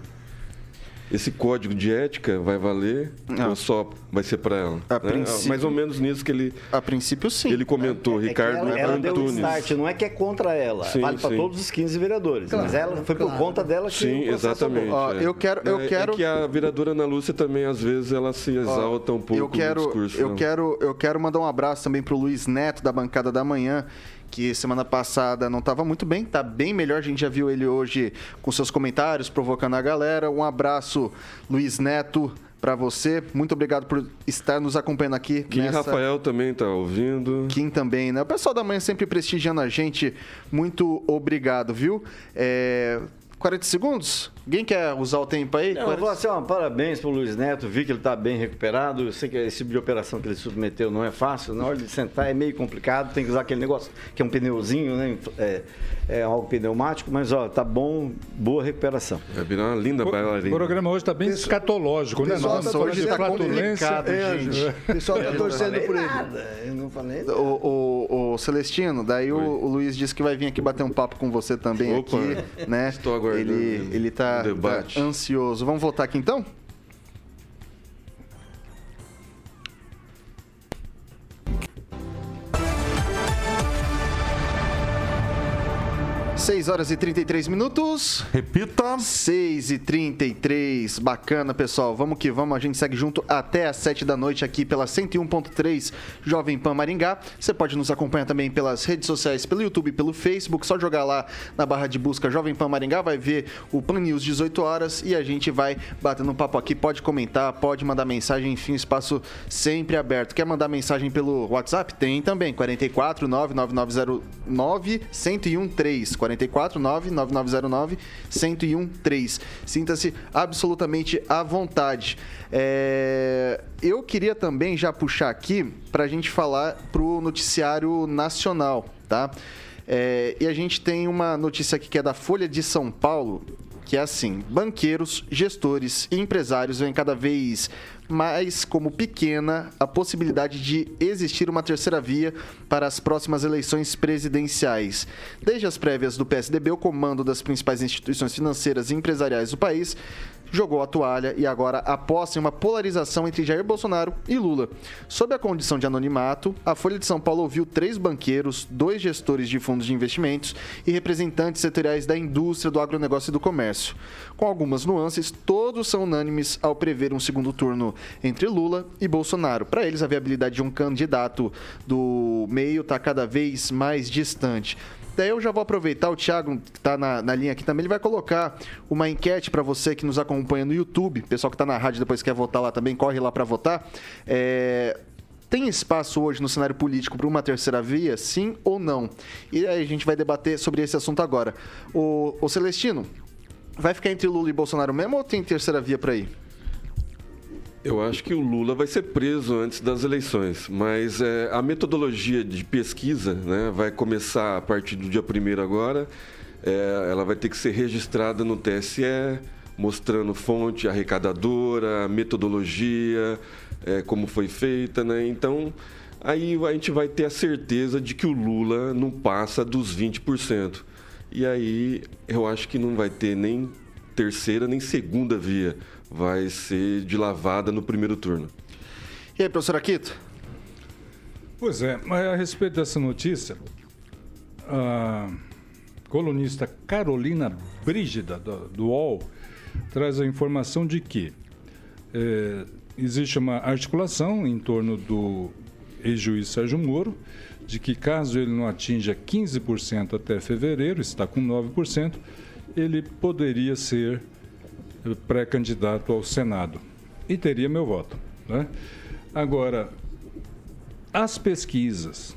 Esse código de ética vai valer
Não.
ou só vai ser para ela?
A
né?
princípio-
Mais ou menos nisso que ele,
A princípio, sim.
ele comentou,
É que
Ricardo
ela, ela deu um
Antunes.
start, não é que é contra ela,
Sim,
vale para todos os 15 vereadores.
Claro,
mas ela foi por
claro.
conta dela que
Sim,
o
exatamente.
Ó,
é.
eu quero- eu
É-
quero-
É que a vereadora Ana Lúcia também, às vezes, ela se exalta um pouco
eu quero,
no discurso.
eu
né?
quero, eu quero mandar um abraço também pro Luiz Neto da bancada da manhã, que semana passada não estava muito bem, tá bem melhor. A gente já viu ele hoje com seus comentários provocando a galera. Um abraço, Luiz Neto, para você. Muito obrigado por estar nos acompanhando aqui.
Kim
nessa...
Rafael também tá ouvindo.
Kim também, né? O pessoal da manhã sempre prestigiando a gente. Muito obrigado, viu? É... 40 segundos? Alguém quer usar o tempo aí?
Não, eu
40
vou assim, ó, parabéns pro Luiz Neto, vi que ele está bem recuperado. Eu sei que esse tipo de operação que ele submeteu não é fácil. Na hora de sentar é meio complicado, tem que usar aquele negócio que é um pneuzinho, né? É, é algo pneumático, mas ó, tá bom, boa recuperação.
Vai virar uma linda
O
bailarina.
programa hoje está bem escatológico, né?
tá
vamos falar
hoje tá complicado,
É,
gente.
O pessoal tá torcendo por ele.
eu não falei.
O, o- o Celestino, daí o, o Luiz disse que vai vir aqui bater um papo com você também
Opa,
aqui, né?
estou aguardando
Ele, ele tá, tá ansioso. Vamos voltar aqui então? Seis horas e 33 minutos.
Repita.
6 e 33 bacana pessoal, vamos que vamos, a gente segue junto até às 7 da noite aqui pela 101.3 Jovem Pan Maringá. Você pode nos acompanhar também pelas redes sociais, pelo YouTube pelo Facebook, só jogar lá na barra de busca Jovem Pan Maringá, vai ver o Pan News 18 horas e a gente vai batendo um papo aqui, pode comentar, pode mandar mensagem, enfim, espaço sempre aberto. Quer mandar mensagem pelo WhatsApp? Tem também, 44 99909 1013 44 99909 1013. Sinta-se absolutamente à vontade. É, Eu queria também já puxar aqui para a gente falar pro noticiário nacional, tá? É, E a gente tem uma notícia aqui que é da Folha de São Paulo, que é assim: banqueiros, gestores e empresários veem cada vez mais como pequena a possibilidade de existir uma terceira via para as próximas eleições presidenciais. Desde as prévias do PSDB, o comando das principais instituições financeiras e empresariais do país jogou a toalha e agora aposta em uma polarização entre Jair Bolsonaro e Lula. Sob a condição de anonimato, a Folha de São Paulo ouviu três banqueiros, dois gestores de fundos de investimentos e representantes setoriais da indústria, do agronegócio e do comércio. Com algumas nuances, todos são unânimes ao prever um segundo turno entre Lula e Bolsonaro. Para eles, a viabilidade de um candidato do meio está cada vez mais distante. Daí eu já vou aproveitar, o Thiago que está na, na linha aqui também, ele vai colocar uma enquete para você que nos acompanha no YouTube, pessoal que está na rádio depois quer votar lá também, corre lá para votar. É, Tem espaço hoje no cenário político para uma terceira via, sim ou não? E aí a gente vai debater sobre esse assunto agora. O, o Celestino, vai ficar entre Lula e Bolsonaro mesmo ou tem terceira via para ir?
Eu acho que o Lula vai ser preso antes das eleições, mas é, a metodologia de pesquisa né, vai começar a partir do dia 1 agora. É, ela vai ter que ser registrada no TSE, mostrando fonte arrecadadora, metodologia, é, como foi feita. Né? Então, aí a gente vai ter a certeza de que o Lula não passa dos 20%. E aí eu acho que não vai ter nem terceira nem segunda via. Vai ser de lavada no primeiro turno.
E aí, professor Aquito?
Pois é, mas a respeito dessa notícia, a colunista Carolina Brígida, do, do UOL, traz a informação de que eh, existe uma articulação em torno do ex-juiz Sérgio Moro, de que caso ele não atinja 15% até fevereiro, está com 9%, ele poderia ser pré-candidato ao Senado e teria meu voto. Né? Agora, as pesquisas,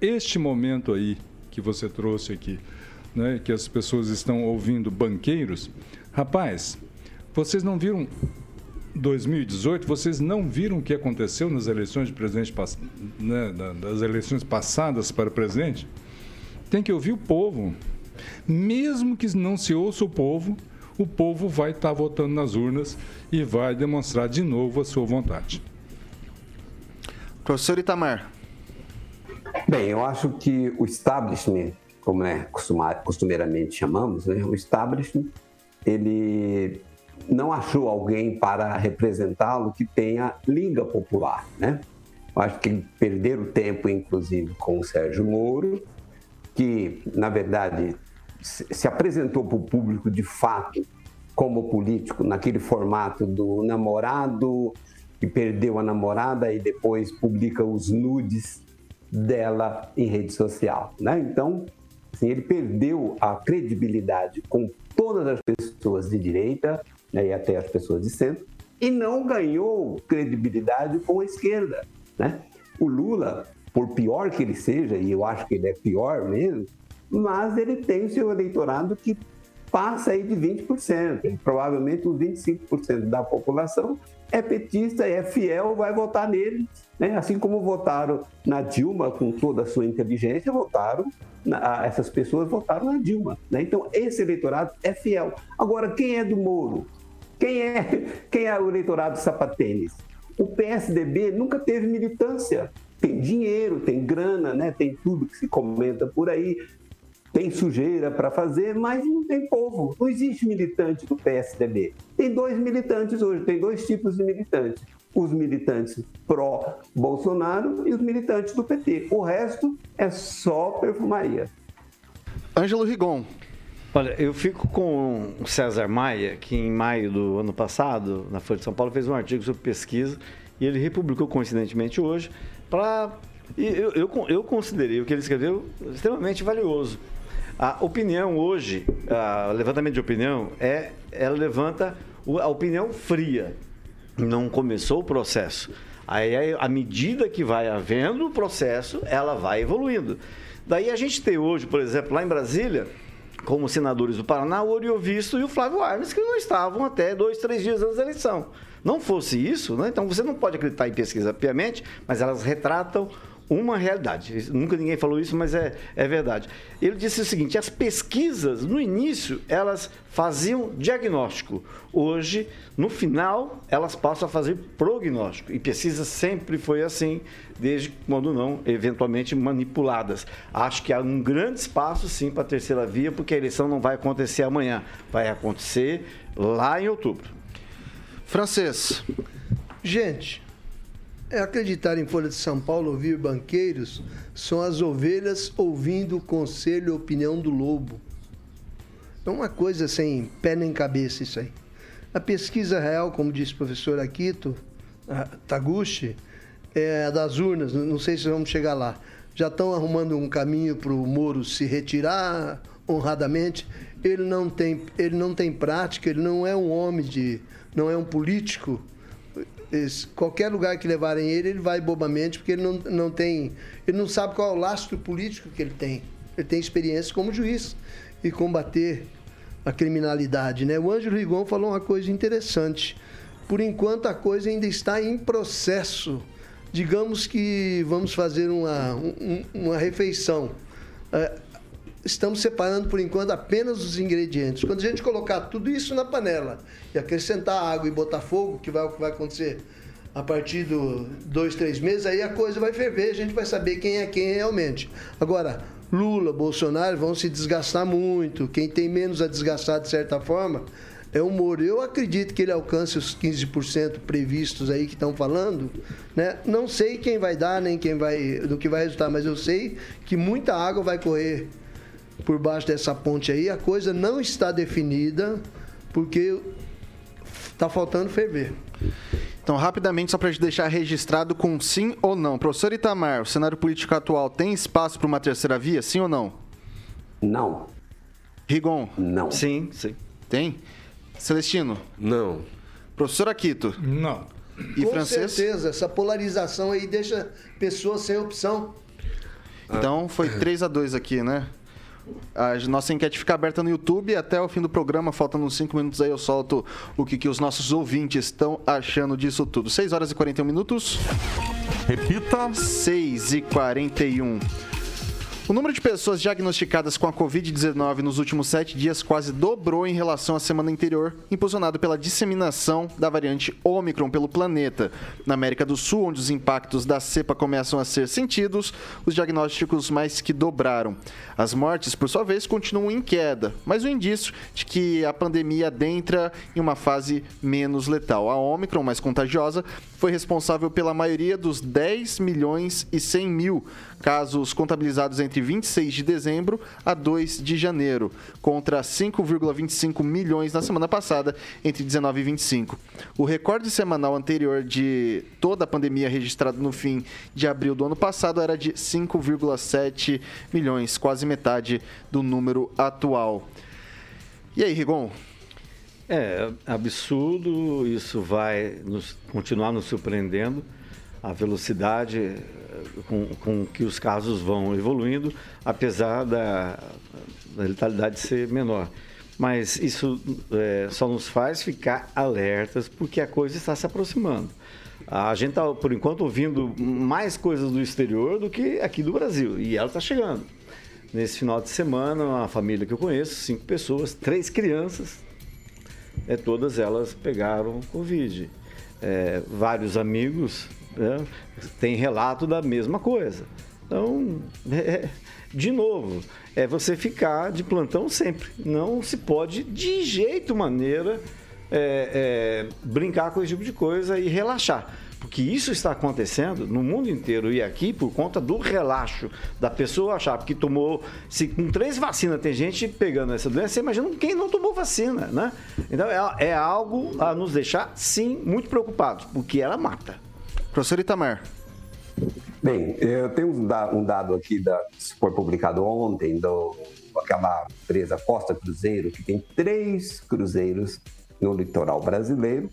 este momento aí que você trouxe aqui, né, que as pessoas estão ouvindo banqueiros, rapaz, vocês não viram 2018, vocês não viram o que aconteceu nas eleições de presidente, né, das eleições passadas para presidente? Tem que ouvir o povo. Mesmo que não se ouça o povo, o povo vai estar votando nas urnas e vai demonstrar de novo a sua vontade.
Professor Itamar.
Bem, eu acho que o establishment, como é costumeiramente chamamos, né, o establishment, ele não achou alguém para representá-lo que tenha língua popular, né? Eu acho que perderam tempo, inclusive, com o Sérgio Moro, que, na verdade, se apresentou para o público de fato como político, naquele formato do namorado que perdeu a namorada e depois publica os nudes dela em rede social. Né? Então, assim, ele perdeu a credibilidade com todas as pessoas de direita né, e até as pessoas de centro e não ganhou credibilidade com a esquerda. Né? O Lula, por pior que ele seja, e eu acho que ele é pior mesmo, mas ele tem o seu eleitorado que passa aí de 20%. Provavelmente os 25% da população é petista, é fiel, vai votar nele. Né? Assim como votaram na Dilma com toda a sua inteligência, votaram, na, essas pessoas votaram na Dilma. Né? Então, esse eleitorado é fiel. Agora, quem é do Moro? Quem é, quem é o eleitorado sapatênis? O PSDB nunca teve militância. Tem dinheiro, tem grana, né? tem tudo que se comenta por aí, tem sujeira para fazer, mas não tem povo. Não existe militante do PSDB. Tem dois militantes hoje, tem dois tipos de militantes. Os militantes pró-Bolsonaro e os militantes do PT. O resto é só perfumaria.
Ângelo Rigon.
Olha, eu fico com o César Maia, que em maio do ano passado, na Folha de São Paulo, fez um artigo sobre pesquisa e ele republicou coincidentemente hoje para. Eu, eu, eu considerei o que ele escreveu extremamente valioso a opinião hoje, o levantamento de opinião, é, ela levanta a opinião fria. Não começou o processo. Aí, à medida que vai havendo o processo, ela vai evoluindo. Daí a gente tem hoje, por exemplo, lá em Brasília, como senadores do Paraná, o Oriovisto e o Flávio Arnes, que não estavam até dois, três dias antes da eleição. Não fosse isso, né? então você não pode acreditar em pesquisa piamente, mas elas retratam uma realidade. Nunca ninguém falou isso, mas é, é verdade. Ele disse o seguinte: as pesquisas, no início, elas faziam diagnóstico. Hoje, no final, elas passam a fazer prognóstico. E pesquisa sempre foi assim, desde quando não, eventualmente manipuladas. Acho que há um grande espaço, sim, para a terceira via, porque a eleição não vai acontecer amanhã. Vai acontecer lá em outubro.
Francês.
Gente, é acreditar em Folha de São Paulo, ouvir banqueiros, são as ovelhas ouvindo o conselho e opinião do lobo. É uma coisa sem pé nem cabeça isso aí. A pesquisa real, como disse o professor Akito Taguchi, é das urnas, não sei se vamos chegar lá. Já estão arrumando um caminho para o Moro se retirar honradamente. Ele não tem, ele não tem prática, ele não é um homem de, não é um político qualquer lugar que levarem ele, ele vai bobamente, porque ele não, não tem. Ele não sabe qual é o lastro político que ele tem. Ele tem experiência como juiz e combater a criminalidade. Né? O Ângelo Rigon falou uma coisa interessante. Por enquanto a coisa ainda está em processo. Digamos que vamos fazer uma, um, uma refeição. Estamos separando por enquanto apenas os ingredientes. Quando a gente colocar tudo isso na panela e acrescentar água e botar fogo, que vai o que vai acontecer a partir de dois, três meses, aí a coisa vai ferver, a gente vai saber quem é quem realmente. Agora, Lula, Bolsonaro vão se desgastar muito. Quem tem menos a desgastar de certa forma é o Moro. Eu acredito que ele alcance os 15% previstos aí que estão falando, né? Não sei quem vai dar nem quem vai do que vai resultar, mas eu sei que muita água vai correr por baixo dessa ponte aí, a coisa não está definida, porque está faltando ferver.
Então, rapidamente, só para gente deixar registrado com sim ou não. Professor Itamar, o cenário político atual tem espaço para uma terceira via, sim ou não?
Não.
Rigon,
Não.
Sim, sim.
tem? Celestino,
Não.
professor Aquito
Não.
e
Com
francês?
certeza, essa polarização aí deixa pessoas sem opção.
Então foi 3 a 2 aqui, né? A nossa enquete fica aberta no YouTube até o fim do programa, faltando uns 5 minutos aí eu solto o que, que os nossos ouvintes estão achando disso tudo. 6 horas e 41 minutos.
Repita.
6 e 41. O número de pessoas diagnosticadas com a Covid-19 nos últimos sete dias quase dobrou em relação à semana anterior, impulsionado pela disseminação da variante Omicron pelo planeta. Na América do Sul, onde os impactos da cepa começam a ser sentidos, os diagnósticos mais que dobraram. As mortes, por sua vez, continuam em queda, mas um indício de que a pandemia adentra em uma fase menos letal. A Omicron, mais contagiosa, foi responsável pela maioria dos 10 milhões e 100 mil casos contabilizados entre 26 de dezembro a 2 de janeiro, contra 5,25 milhões na semana passada, entre 19 e 25. O recorde semanal anterior de toda a pandemia registrado no fim de abril do ano passado era de 5,7 milhões, quase metade do número atual. E aí, Rigon?
É absurdo, isso vai nos, continuar nos surpreendendo, a velocidade com, com que os casos vão evoluindo, apesar da, da letalidade ser menor. Mas isso é, só nos faz ficar alertas porque a coisa está se aproximando. A gente está, por enquanto, ouvindo mais coisas do exterior do que aqui do Brasil, e ela está chegando. Nesse final de semana, uma família que eu conheço, cinco pessoas, três crianças, é, todas elas pegaram Covid. É, vários amigos né, têm relato da mesma coisa. Então, é, de novo, é você ficar de plantão sempre. Não se pode, de jeito maneira, é, é, brincar com esse tipo de coisa e relaxar. Porque isso está acontecendo no mundo inteiro e aqui por conta do relaxo da pessoa achar que tomou. Se com três vacinas tem gente pegando essa doença, você imagina quem não tomou vacina, né? Então é, é algo a nos deixar, sim, muito preocupados, porque ela mata.
Professor Itamar.
Bem, eu tenho um da- dado aqui da, foi publicado ontem, do, aquela empresa Costa Cruzeiro, que tem três cruzeiros no litoral brasileiro,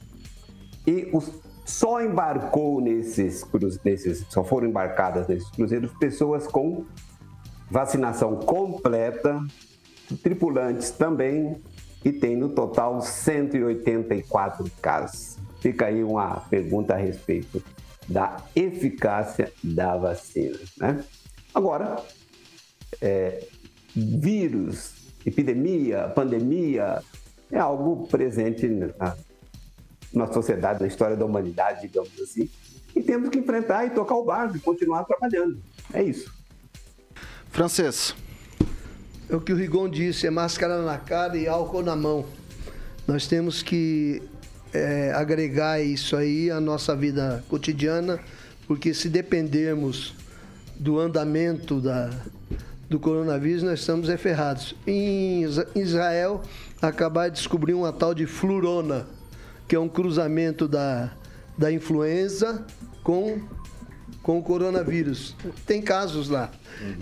e os, só embarcou nesses, cruz, nesses, só foram embarcadas nesses cruzeiros pessoas com vacinação completa, tripulantes também, e tem no total 184 casos. Fica aí uma pergunta a respeito da eficácia da vacina. Né? Agora, é, vírus, epidemia, pandemia, é algo presente na, na sociedade, na história da humanidade, digamos assim, e temos que enfrentar e tocar o barco e continuar trabalhando. É isso.
Francês.
É o que o Rigon disse, é máscara na cara e álcool na mão. Nós temos que é, agregar isso aí à nossa vida cotidiana, porque se dependermos do andamento da, do coronavírus, nós estamos é ferrados. Em Israel, acabaram de descobrir uma tal de flurona, que é um cruzamento da, da influenza com com o coronavírus. Tem casos lá.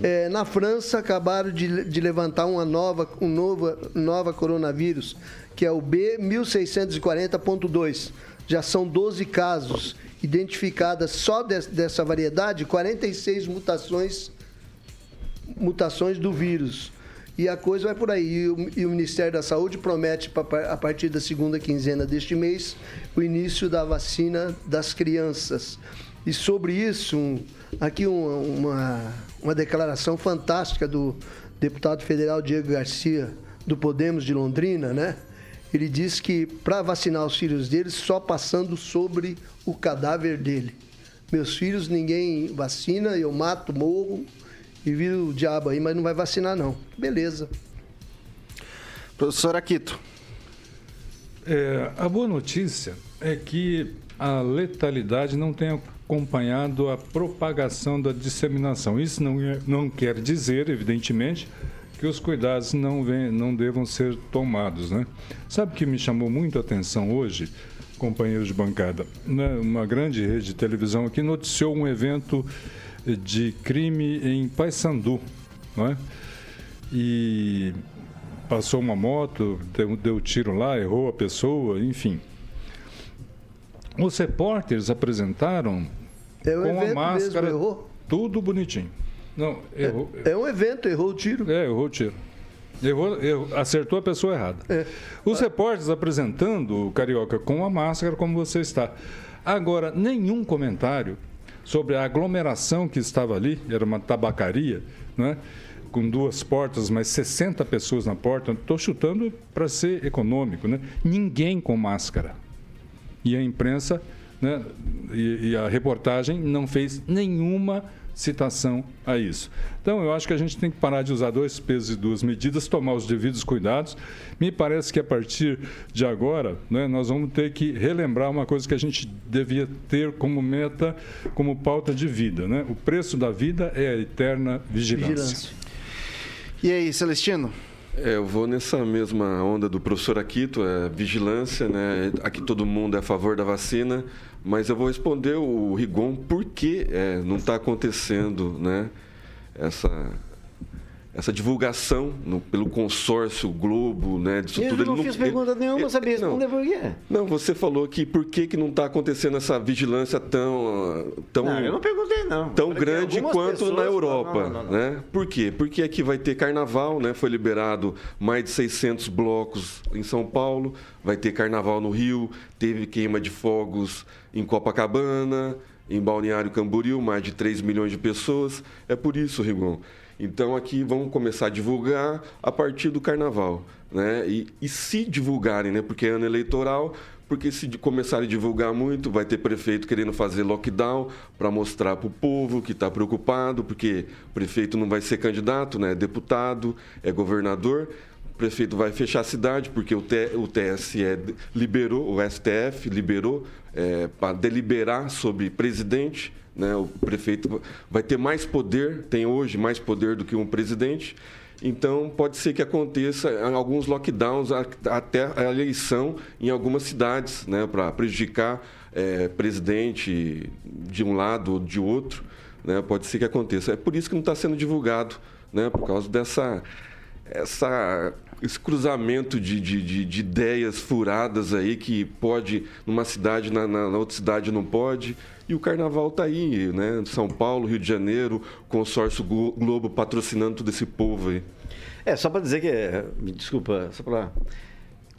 É, na França, acabaram de, de levantar uma nova, um nova, nova coronavírus, que é o B1640.2. Já são 12 casos identificadas só des- dessa variedade, 46 mutações, mutações do vírus. E a coisa vai por aí. E o, e o Ministério da Saúde promete, pa- a partir da segunda quinzena deste mês, o início da vacina das crianças. E sobre isso, um- aqui um- uma, uma declaração fantástica do deputado federal Diego Garcia, do Podemos de Londrina, né? Ele disse que para vacinar os filhos dele, só passando sobre o cadáver dele. Meus filhos, ninguém vacina, eu mato, morro e viro o diabo aí, mas não vai vacinar, não. Beleza.
Professor Aquito.
É, a boa notícia é que a letalidade não tem acompanhado a propagação da disseminação. Isso não, é- não quer dizer, evidentemente, que os cuidados não, vem, não devam ser tomados. Né? Sabe o que me chamou muito a atenção hoje, companheiros de bancada? Né, Uma grande rede de televisão aqui noticiou um evento de crime em Paysandu. Não é? E passou uma moto, deu, deu tiro lá, errou a pessoa, enfim. Os repórteres apresentaram
É um
com a máscara,
mesmo, errou?
tudo bonitinho. Não, errou.
É um evento, errou o tiro.
É, errou o tiro. Errou, errou- acertou a pessoa errada.
É.
Os repórteres apresentando o Carioca com a máscara como você está. Agora, nenhum comentário sobre a aglomeração que estava ali, era uma tabacaria, né? com duas portas, mas 60 pessoas na porta. Estou chutando para ser econômico. Né? Ninguém com máscara. E a imprensa né, e, e a reportagem não fez nenhuma citação a isso. Então, eu acho que a gente tem que parar de usar dois pesos e duas medidas, tomar os devidos cuidados. Me parece que a partir de agora, né, nós vamos ter que relembrar uma coisa que a gente devia ter como meta, como pauta de vida. Né? O preço da vida é a eterna vigilância.
Vigilância.
E aí, Celestino?
É, eu vou nessa mesma onda do professor Aquito, é vigilância, né? Aqui todo mundo é a favor da vacina, mas eu vou responder o Rigon por que é, não está acontecendo, né? Essa essa divulgação no- pelo consórcio Globo, né? Disso
Eu
tudo.
não
Ele
fiz pergunta nenhuma,
ele-
sabia
não.
responder por quê?
Não, você falou que por que, que não está acontecendo essa vigilância tão tão
Não, eu não perguntei, não.
tão grande quanto na Europa,
não, não.
né? Por quê? Porque aqui vai ter carnaval, né? Foi liberado mais de 600 blocos em São Paulo, vai ter carnaval no Rio, teve queima de fogos em Copacabana, em Balneário Camboriú, mais de 3 milhões de pessoas. É por isso, Rigon. Então aqui vamos começar a divulgar a partir do carnaval, né? E, e se divulgarem, né? Porque é ano eleitoral, porque se começarem a divulgar muito, vai ter prefeito querendo fazer lockdown para mostrar para o povo que está preocupado, porque prefeito não vai ser candidato, né? É deputado, é governador. O prefeito vai fechar a cidade porque o, TSE liberou, o STF liberou para deliberar sobre presidente. Né? O prefeito vai ter mais poder, tem hoje mais poder do que um presidente. Então, pode ser que aconteça alguns lockdowns até a eleição em algumas cidades, né, para prejudicar eh, presidente de um lado ou de outro. Né, pode ser que aconteça. É por isso que não está sendo divulgado, né, por causa dessa essa, esse cruzamento de, de, de- de ideias furadas aí que pode numa cidade, na, na- na outra cidade não pode. E o carnaval está aí, né? São Paulo, Rio de Janeiro, consórcio Glo- Globo patrocinando todo esse povo aí.
É, só para dizer que. é, Me desculpa, só para.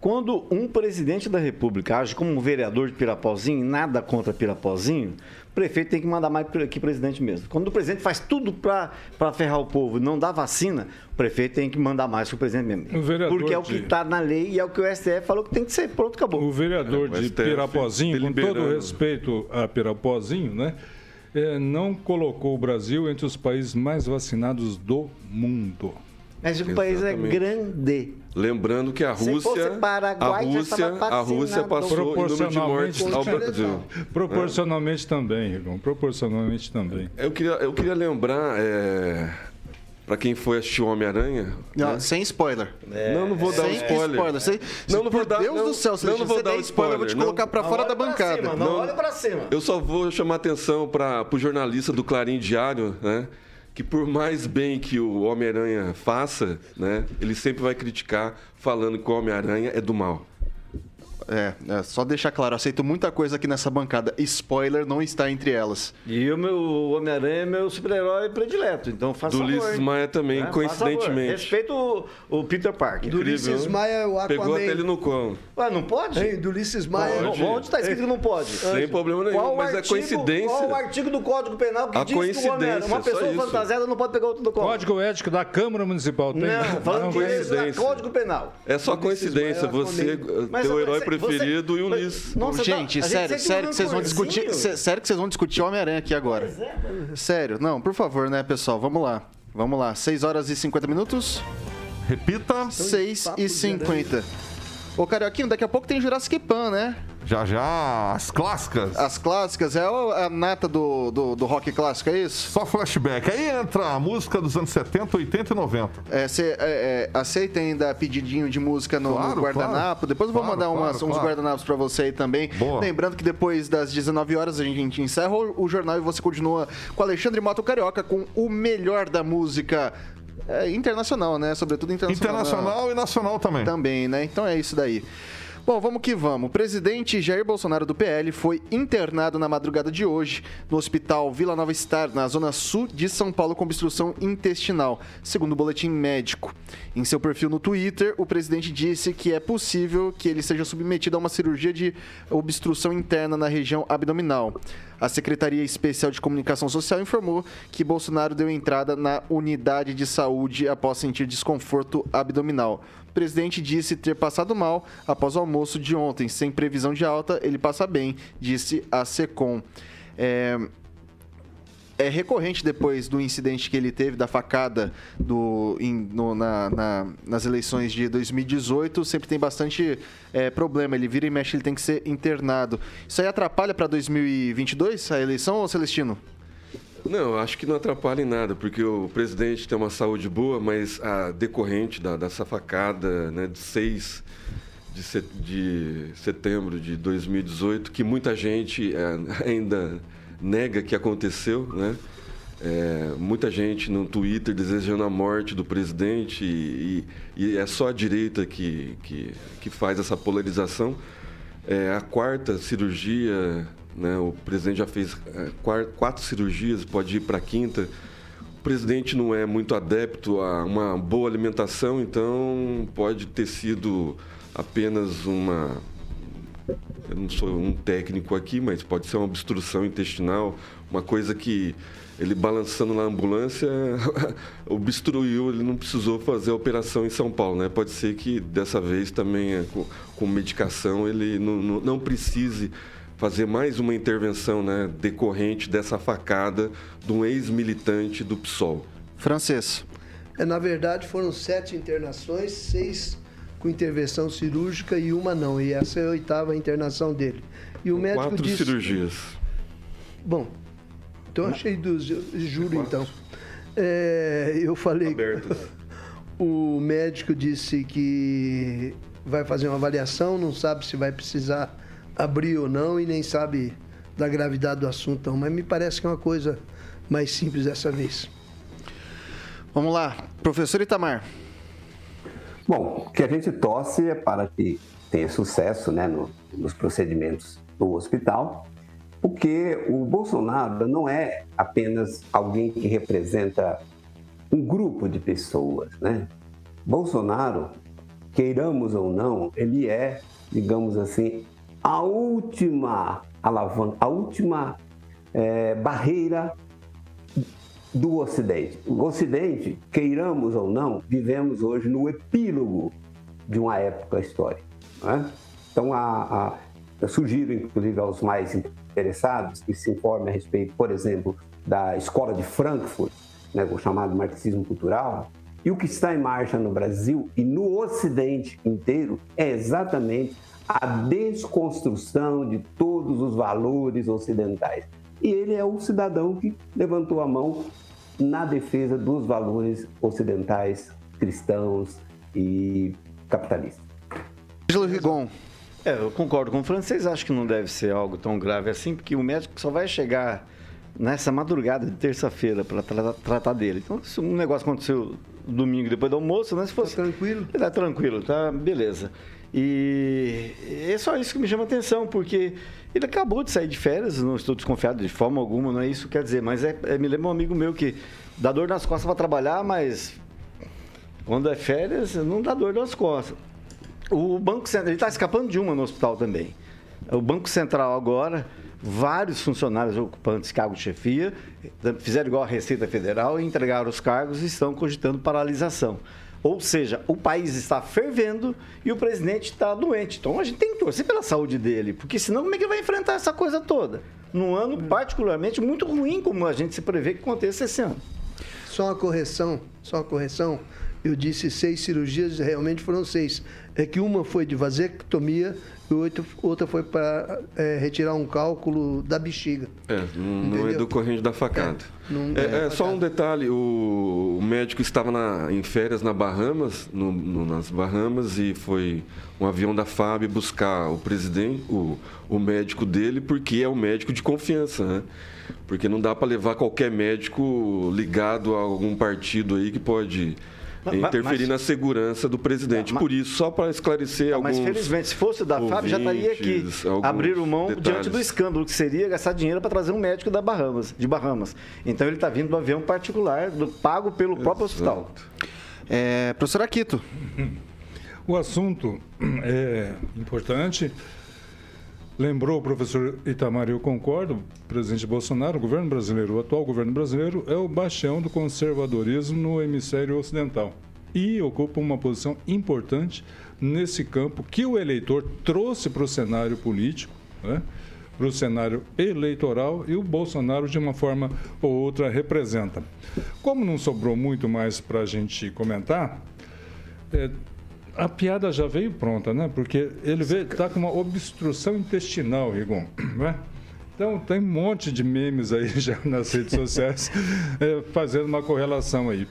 Quando um presidente da República age como um vereador de Pirapozinho, nada contra Pirapozinho, o prefeito tem que mandar mais que presidente mesmo. Quando o presidente faz tudo para ferrar o povo e não dá vacina, o prefeito tem que mandar mais que o presidente mesmo.
O vereador
Porque é o que
de-
está na lei e é o que o STF falou que tem que ser. Pronto, acabou.
O vereador
É, o
de Pirapozinho, com todo respeito a Pirapozinho, né, eh, não colocou o Brasil entre os países mais vacinados do mundo.
Mas o país é
Exatamente.
grande.
Lembrando que a
Se
Rússia, a
Paraguai, já
Rússia, a Rússia passou em número de
Proporcionalmente,
mortes ao Brasil.
Proporcionalmente também, Rigon. Proporcionalmente também.
Eu queria, eu queria lembrar, para quem foi assistir o Homem-Aranha,
Não, Sem spoiler.
não, não vou dar um
Sem
spoiler.
Sem-
Não, não vou dar-
Deus
não-
do céu,
não,
Celestino,
não vou
você
dar
der
o
spoiler, eu vou te
spoiler,
colocar pra fora da bancada.
Cima, não,
Não.
olha pra cima.
Eu só vou chamar atenção para o jornalista do Clarim Diário, né? Que por mais bem que o Homem-Aranha faça, né? Ele sempre vai criticar falando que o Homem-Aranha é do mal.
É, é, só deixar claro, aceito muita coisa aqui nessa bancada. Spoiler não está entre elas.
E o meu Homem-Aranha é meu super-herói predileto, então faça
Do
favor.
Ulisses Maia também,
né? Favor.
coincidentemente.
Respeito o, o Peter Parker.
Do Ulisses? Maia é o
Pegou
Aquaman.
até ele no colo.
Ué, não pode?
Hein, do Ulisses Maia.
Não,
Pode.
Onde está escrito que não pode?
Sem problema nenhum,
Qual
mas é
artigo-
coincidência.
Qual o artigo do Código Penal que
A
diz que o Homem-Aranha,
coincidência,
uma pessoa fantasiada não pode pegar outro do código?
Código ético da Câmara Municipal tem.
Não, falando que isso é
coincidência.
Código Penal.
É só coincidência,
Maia é
você, teu herói
você-
preferido
você-
e o Ulisses.
Nossa, tá-
gente,
gente
sério,
sempre
sério
um
que vocês vão discutir. Sério que vocês vão discutir Homem-Aranha aqui agora. Sério, não, por favor, né, pessoal? Vamos lá. Vamos lá. 6 horas e 50 minutos.
Repita.
6
papo
e
de
50. Ô, Carioquinho, daqui a pouco tem Jurassic Pan, né?
Já já as clássicas.
As clássicas, é o- a nata do, do, do rock clássico, é isso?
Só flashback. Aí entra a música dos anos 70, 80 e 90.
Você é, é, aceita ainda pedidinho de música no, no
Claro,
guardanapo?
claro.
Depois eu vou
Claro,
mandar umas- uns guardanapos pra você aí também.
Boa.
Lembrando que depois das 19 horas a gente encerra o, o jornal e você continua com Alexandre Mota o Carioca com o melhor da música é, internacional, né? Sobretudo internacional.
Internacional e nacional também.
Também, né? Então é isso daí. Bom, vamos que vamos. O presidente Jair Bolsonaro do PL foi internado na madrugada de hoje no Hospital Vila Nova Star, na zona sul de São Paulo, com obstrução intestinal, segundo o boletim médico. Em seu perfil no Twitter, o presidente disse que é possível que ele seja submetido a uma cirurgia de obstrução interna na região abdominal. A Secretaria Especial de Comunicação Social informou que Bolsonaro deu entrada na unidade de saúde após sentir desconforto abdominal. Presidente disse ter passado mal após o almoço de ontem. Sem previsão de alta, ele passa bem, disse a SECOM. É, é recorrente depois do incidente que ele teve, da facada do, em, no, na, na, nas eleições de 2018, sempre tem bastante é, problema. Ele vira e mexe, ele tem que ser internado. Isso aí atrapalha para 2022 a eleição, ou Celestino?
Não, acho que não atrapalha em nada, porque o presidente tem uma saúde boa, mas a decorrente da, dessa facada né, de 6 de, set, de setembro de 2018, que muita gente é, ainda nega que aconteceu, né? É, muita gente no Twitter desejando a morte do presidente e, e, e é só a direita que, que, que faz essa polarização. É a quarta cirurgia né? O presidente já fez é, quatro cirurgias, pode ir para a quinta. O presidente não é muito adepto a uma boa alimentação, então pode ter sido apenas uma. Eu não sou um técnico aqui, mas pode ser uma obstrução intestinal, uma coisa que ele balançando na ambulância obstruiu, ele não precisou fazer a operação em São Paulo, né? Pode ser que dessa vez também é, com, medicação ele não, não, não precise fazer mais uma intervenção né, decorrente dessa facada de um ex-militante do PSOL.
Francês.
É, na verdade, foram sete internações, seis com intervenção cirúrgica e uma não. E essa é a oitava internação dele. E o médico
Quatro
disse...
cirurgias.
Bom, então achei dos... Juro, então. É, eu falei...
Aberto.
o médico disse que vai fazer uma avaliação, não sabe se vai precisar abrir ou não e nem sabe da gravidade do assunto, não. Mas me parece que é uma coisa mais simples dessa vez.
Vamos lá, professor Itamar.
Bom, o que a gente torce é para que tenha sucesso né, no, nos procedimentos do hospital, porque o Bolsonaro não é apenas alguém que representa um grupo de pessoas, né? Bolsonaro, queiramos ou não, ele é, digamos assim, a última alavanca, a última é, barreira do Ocidente. O Ocidente, queiramos ou não, vivemos hoje no epílogo de uma época histórica. É? Então, a, a, sugiro, inclusive, aos mais interessados que se informem a respeito, por exemplo, da Escola de Frankfurt, né, o chamado marxismo cultural, e o que está em marcha no Brasil e no Ocidente inteiro é exatamente a desconstrução de todos os valores ocidentais. E ele é o cidadão que levantou a mão na defesa dos valores ocidentais, cristãos e capitalistas.
Angelo Rigon.
É, eu concordo com o francês, acho que não deve ser algo tão grave assim, porque o médico só vai chegar nessa madrugada de terça-feira para tra tratar dele. Então, se um negócio aconteceu domingo depois do almoço, né? Se fosse.
Tá tranquilo?
Tá tranquilo, tá beleza. E é só isso que me chama a atenção, porque ele acabou de sair de férias, não estou desconfiado de forma alguma, não é isso que quer dizer, mas é, é me lembra um amigo meu que dá dor nas costas para trabalhar, mas quando é férias não dá dor nas costas. O Banco Central, ele está escapando de uma no hospital também. O Banco Central agora, vários funcionários ocupantes cargo de chefia, fizeram igual a Receita Federal entregaram os cargos e estão cogitando paralisação. Ou seja, o país está fervendo e o presidente está doente. Então a gente tem que torcer pela saúde dele, porque senão como é que vai enfrentar essa coisa toda? Num ano particularmente muito ruim, como a gente se prevê que aconteça esse ano.
Só uma correção, só uma correção. Eu disse seis cirurgias, realmente foram seis. É que uma foi de vasectomia e outra, foi para é, retirar um cálculo da bexiga.
É, não, é do corrente da facada.
É, não
É,
é
é, só um detalhe, o, o médico estava na- em férias na Bahamas, no- no- nas Bahamas, e foi um avião da FAB buscar o presidente, o, o médico dele, porque é o médico de confiança, né? Porque não dá para levar qualquer médico ligado a algum partido aí que pode
Mas- mas-
interferir na segurança do presidente.
Mas-
Por isso, só para esclarecer
Mas
alguns...
felizmente, se fosse da FAB, já estaria aqui. Abriram mão
detalhes.
diante do escândalo que seria gastar dinheiro para trazer um médico da Bahamas, de Bahamas. Então ele está vindo do avião particular, do, pago pelo próprio hospital.
É, professor Aquito,
O assunto é importante. Lembrou o professor Itamar, eu concordo, presidente Bolsonaro, o governo brasileiro, o atual governo brasileiro, é o bastião do conservadorismo no hemisfério ocidental. E ocupa uma posição importante nesse campo que o eleitor trouxe para o cenário político, né? para o cenário eleitoral, e o Bolsonaro, de uma forma ou outra, representa. Como não sobrou muito mais para a gente comentar, é, a piada já veio pronta, né? Porque ele está com uma obstrução intestinal, Rigon. Né? Então, tem um monte de memes aí já nas redes sociais é, fazendo uma correlação aí.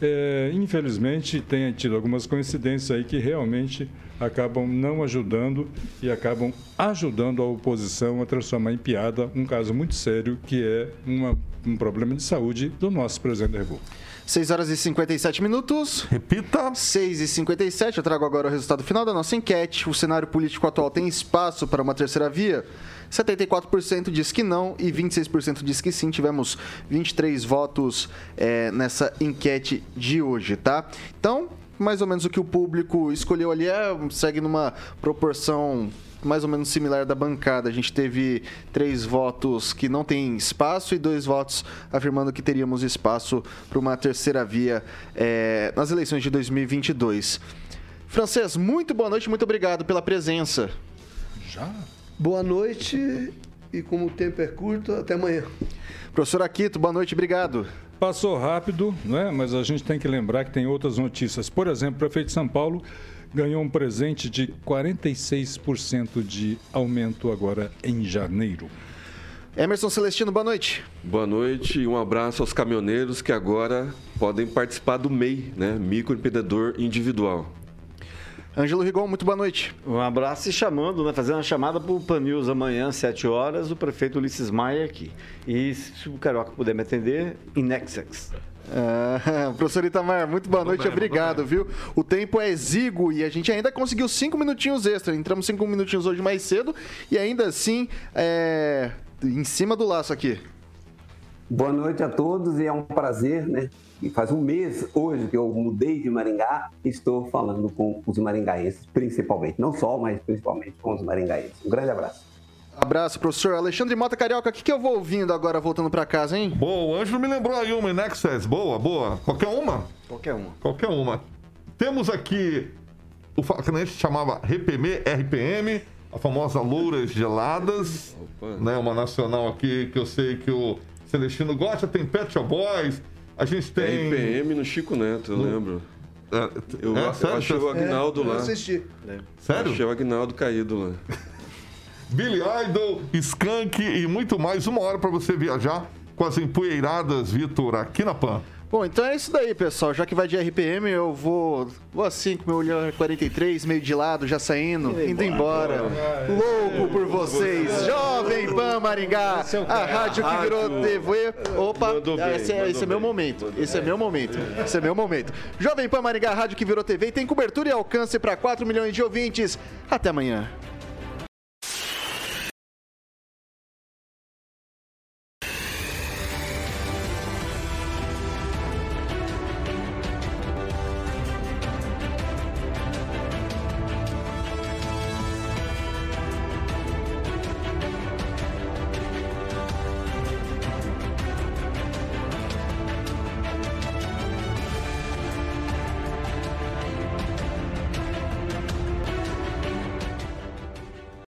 É, infelizmente, tem tido algumas coincidências aí que realmente acabam não ajudando e acabam ajudando a oposição a transformar em piada um caso muito sério que é uma- um problema de saúde do nosso presidente da República.
6 horas e 57 minutos.
Repita.
6 e 57 eu trago agora o resultado final da nossa enquete. O cenário político atual tem espaço para uma terceira via? 74% diz que não e 26% diz que sim. Tivemos 23 votos é, nessa enquete de hoje, tá? Então, mais ou menos o que o público escolheu ali é, segue numa proporção mais ou menos similar da bancada. A gente teve três votos que não tem espaço e dois votos afirmando que teríamos espaço para uma terceira via é, nas eleições de 2022. Francês, muito boa noite, muito obrigado pela presença.
Já?
Boa noite e como o tempo é curto, até amanhã.
Professor Aquito, boa noite, obrigado.
Passou rápido, né? mas a gente tem que lembrar que tem outras notícias. Por exemplo, o prefeito de São Paulo ganhou um presente de 46% de aumento agora em janeiro.
Emerson Celestino, boa noite.
Boa noite e um abraço aos caminhoneiros que agora podem participar do MEI, né? Microempreendedor Individual.
Ângelo Rigon, muito boa noite.
Um abraço e chamando, né, fazendo uma chamada para o Pan News amanhã, às 7 horas, o prefeito Ulisses Maia aqui. E se o Carioca puder me atender, Inexex.
Ah, professor Itamar, muito boa noite, obrigado, viu? O tempo é exíguo e a gente ainda conseguiu cinco minutinhos extra. Entramos cinco minutinhos hoje mais cedo e ainda assim, é, em cima do laço aqui.
Boa noite a todos e é um prazer, né? E faz um mês hoje que eu mudei de Maringá e estou falando com os maringaenses, principalmente. Não só, mas principalmente com os maringaenses. Um grande abraço.
Abraço, professor. Alexandre Mota Carioca, o que, que eu vou ouvindo agora voltando pra casa, hein?
Boa, o Ângelo me lembrou aí uma Inexcess. Boa, boa. Qualquer uma?
Qualquer uma.
Qualquer uma. Temos aqui o que a gente chamava RPM, RPM, a famosa Louras Geladas,
Opa.
né? Uma nacional aqui que eu sei que o Celestino gosta. Tem Pet Shop Boys, a gente tem...
RPM no Chico Neto, eu lembro.
É,
Eu,
é,
eu achei o Agnaldo
É, eu
lá.
assisti.
Sério?
Achei o Agnaldo caído lá.
Billy Idol, Skank e muito mais. Uma hora pra você viajar com as empoeiradas, Vitor, aqui na PAN.
Bom, então é isso daí, pessoal. Já que vai de RPM, eu vou, vou assim com meu olhar 43, meio de lado, já saindo, indo embora. Louco por vocês. Jovem Pan Maringá, a rádio que virou TV. Opa, esse, é, esse é meu momento. Esse é meu momento. Esse é meu momento. Jovem Pan Maringá, a rádio que virou TV, tem cobertura e alcance para 4 milhões de ouvintes. Até amanhã.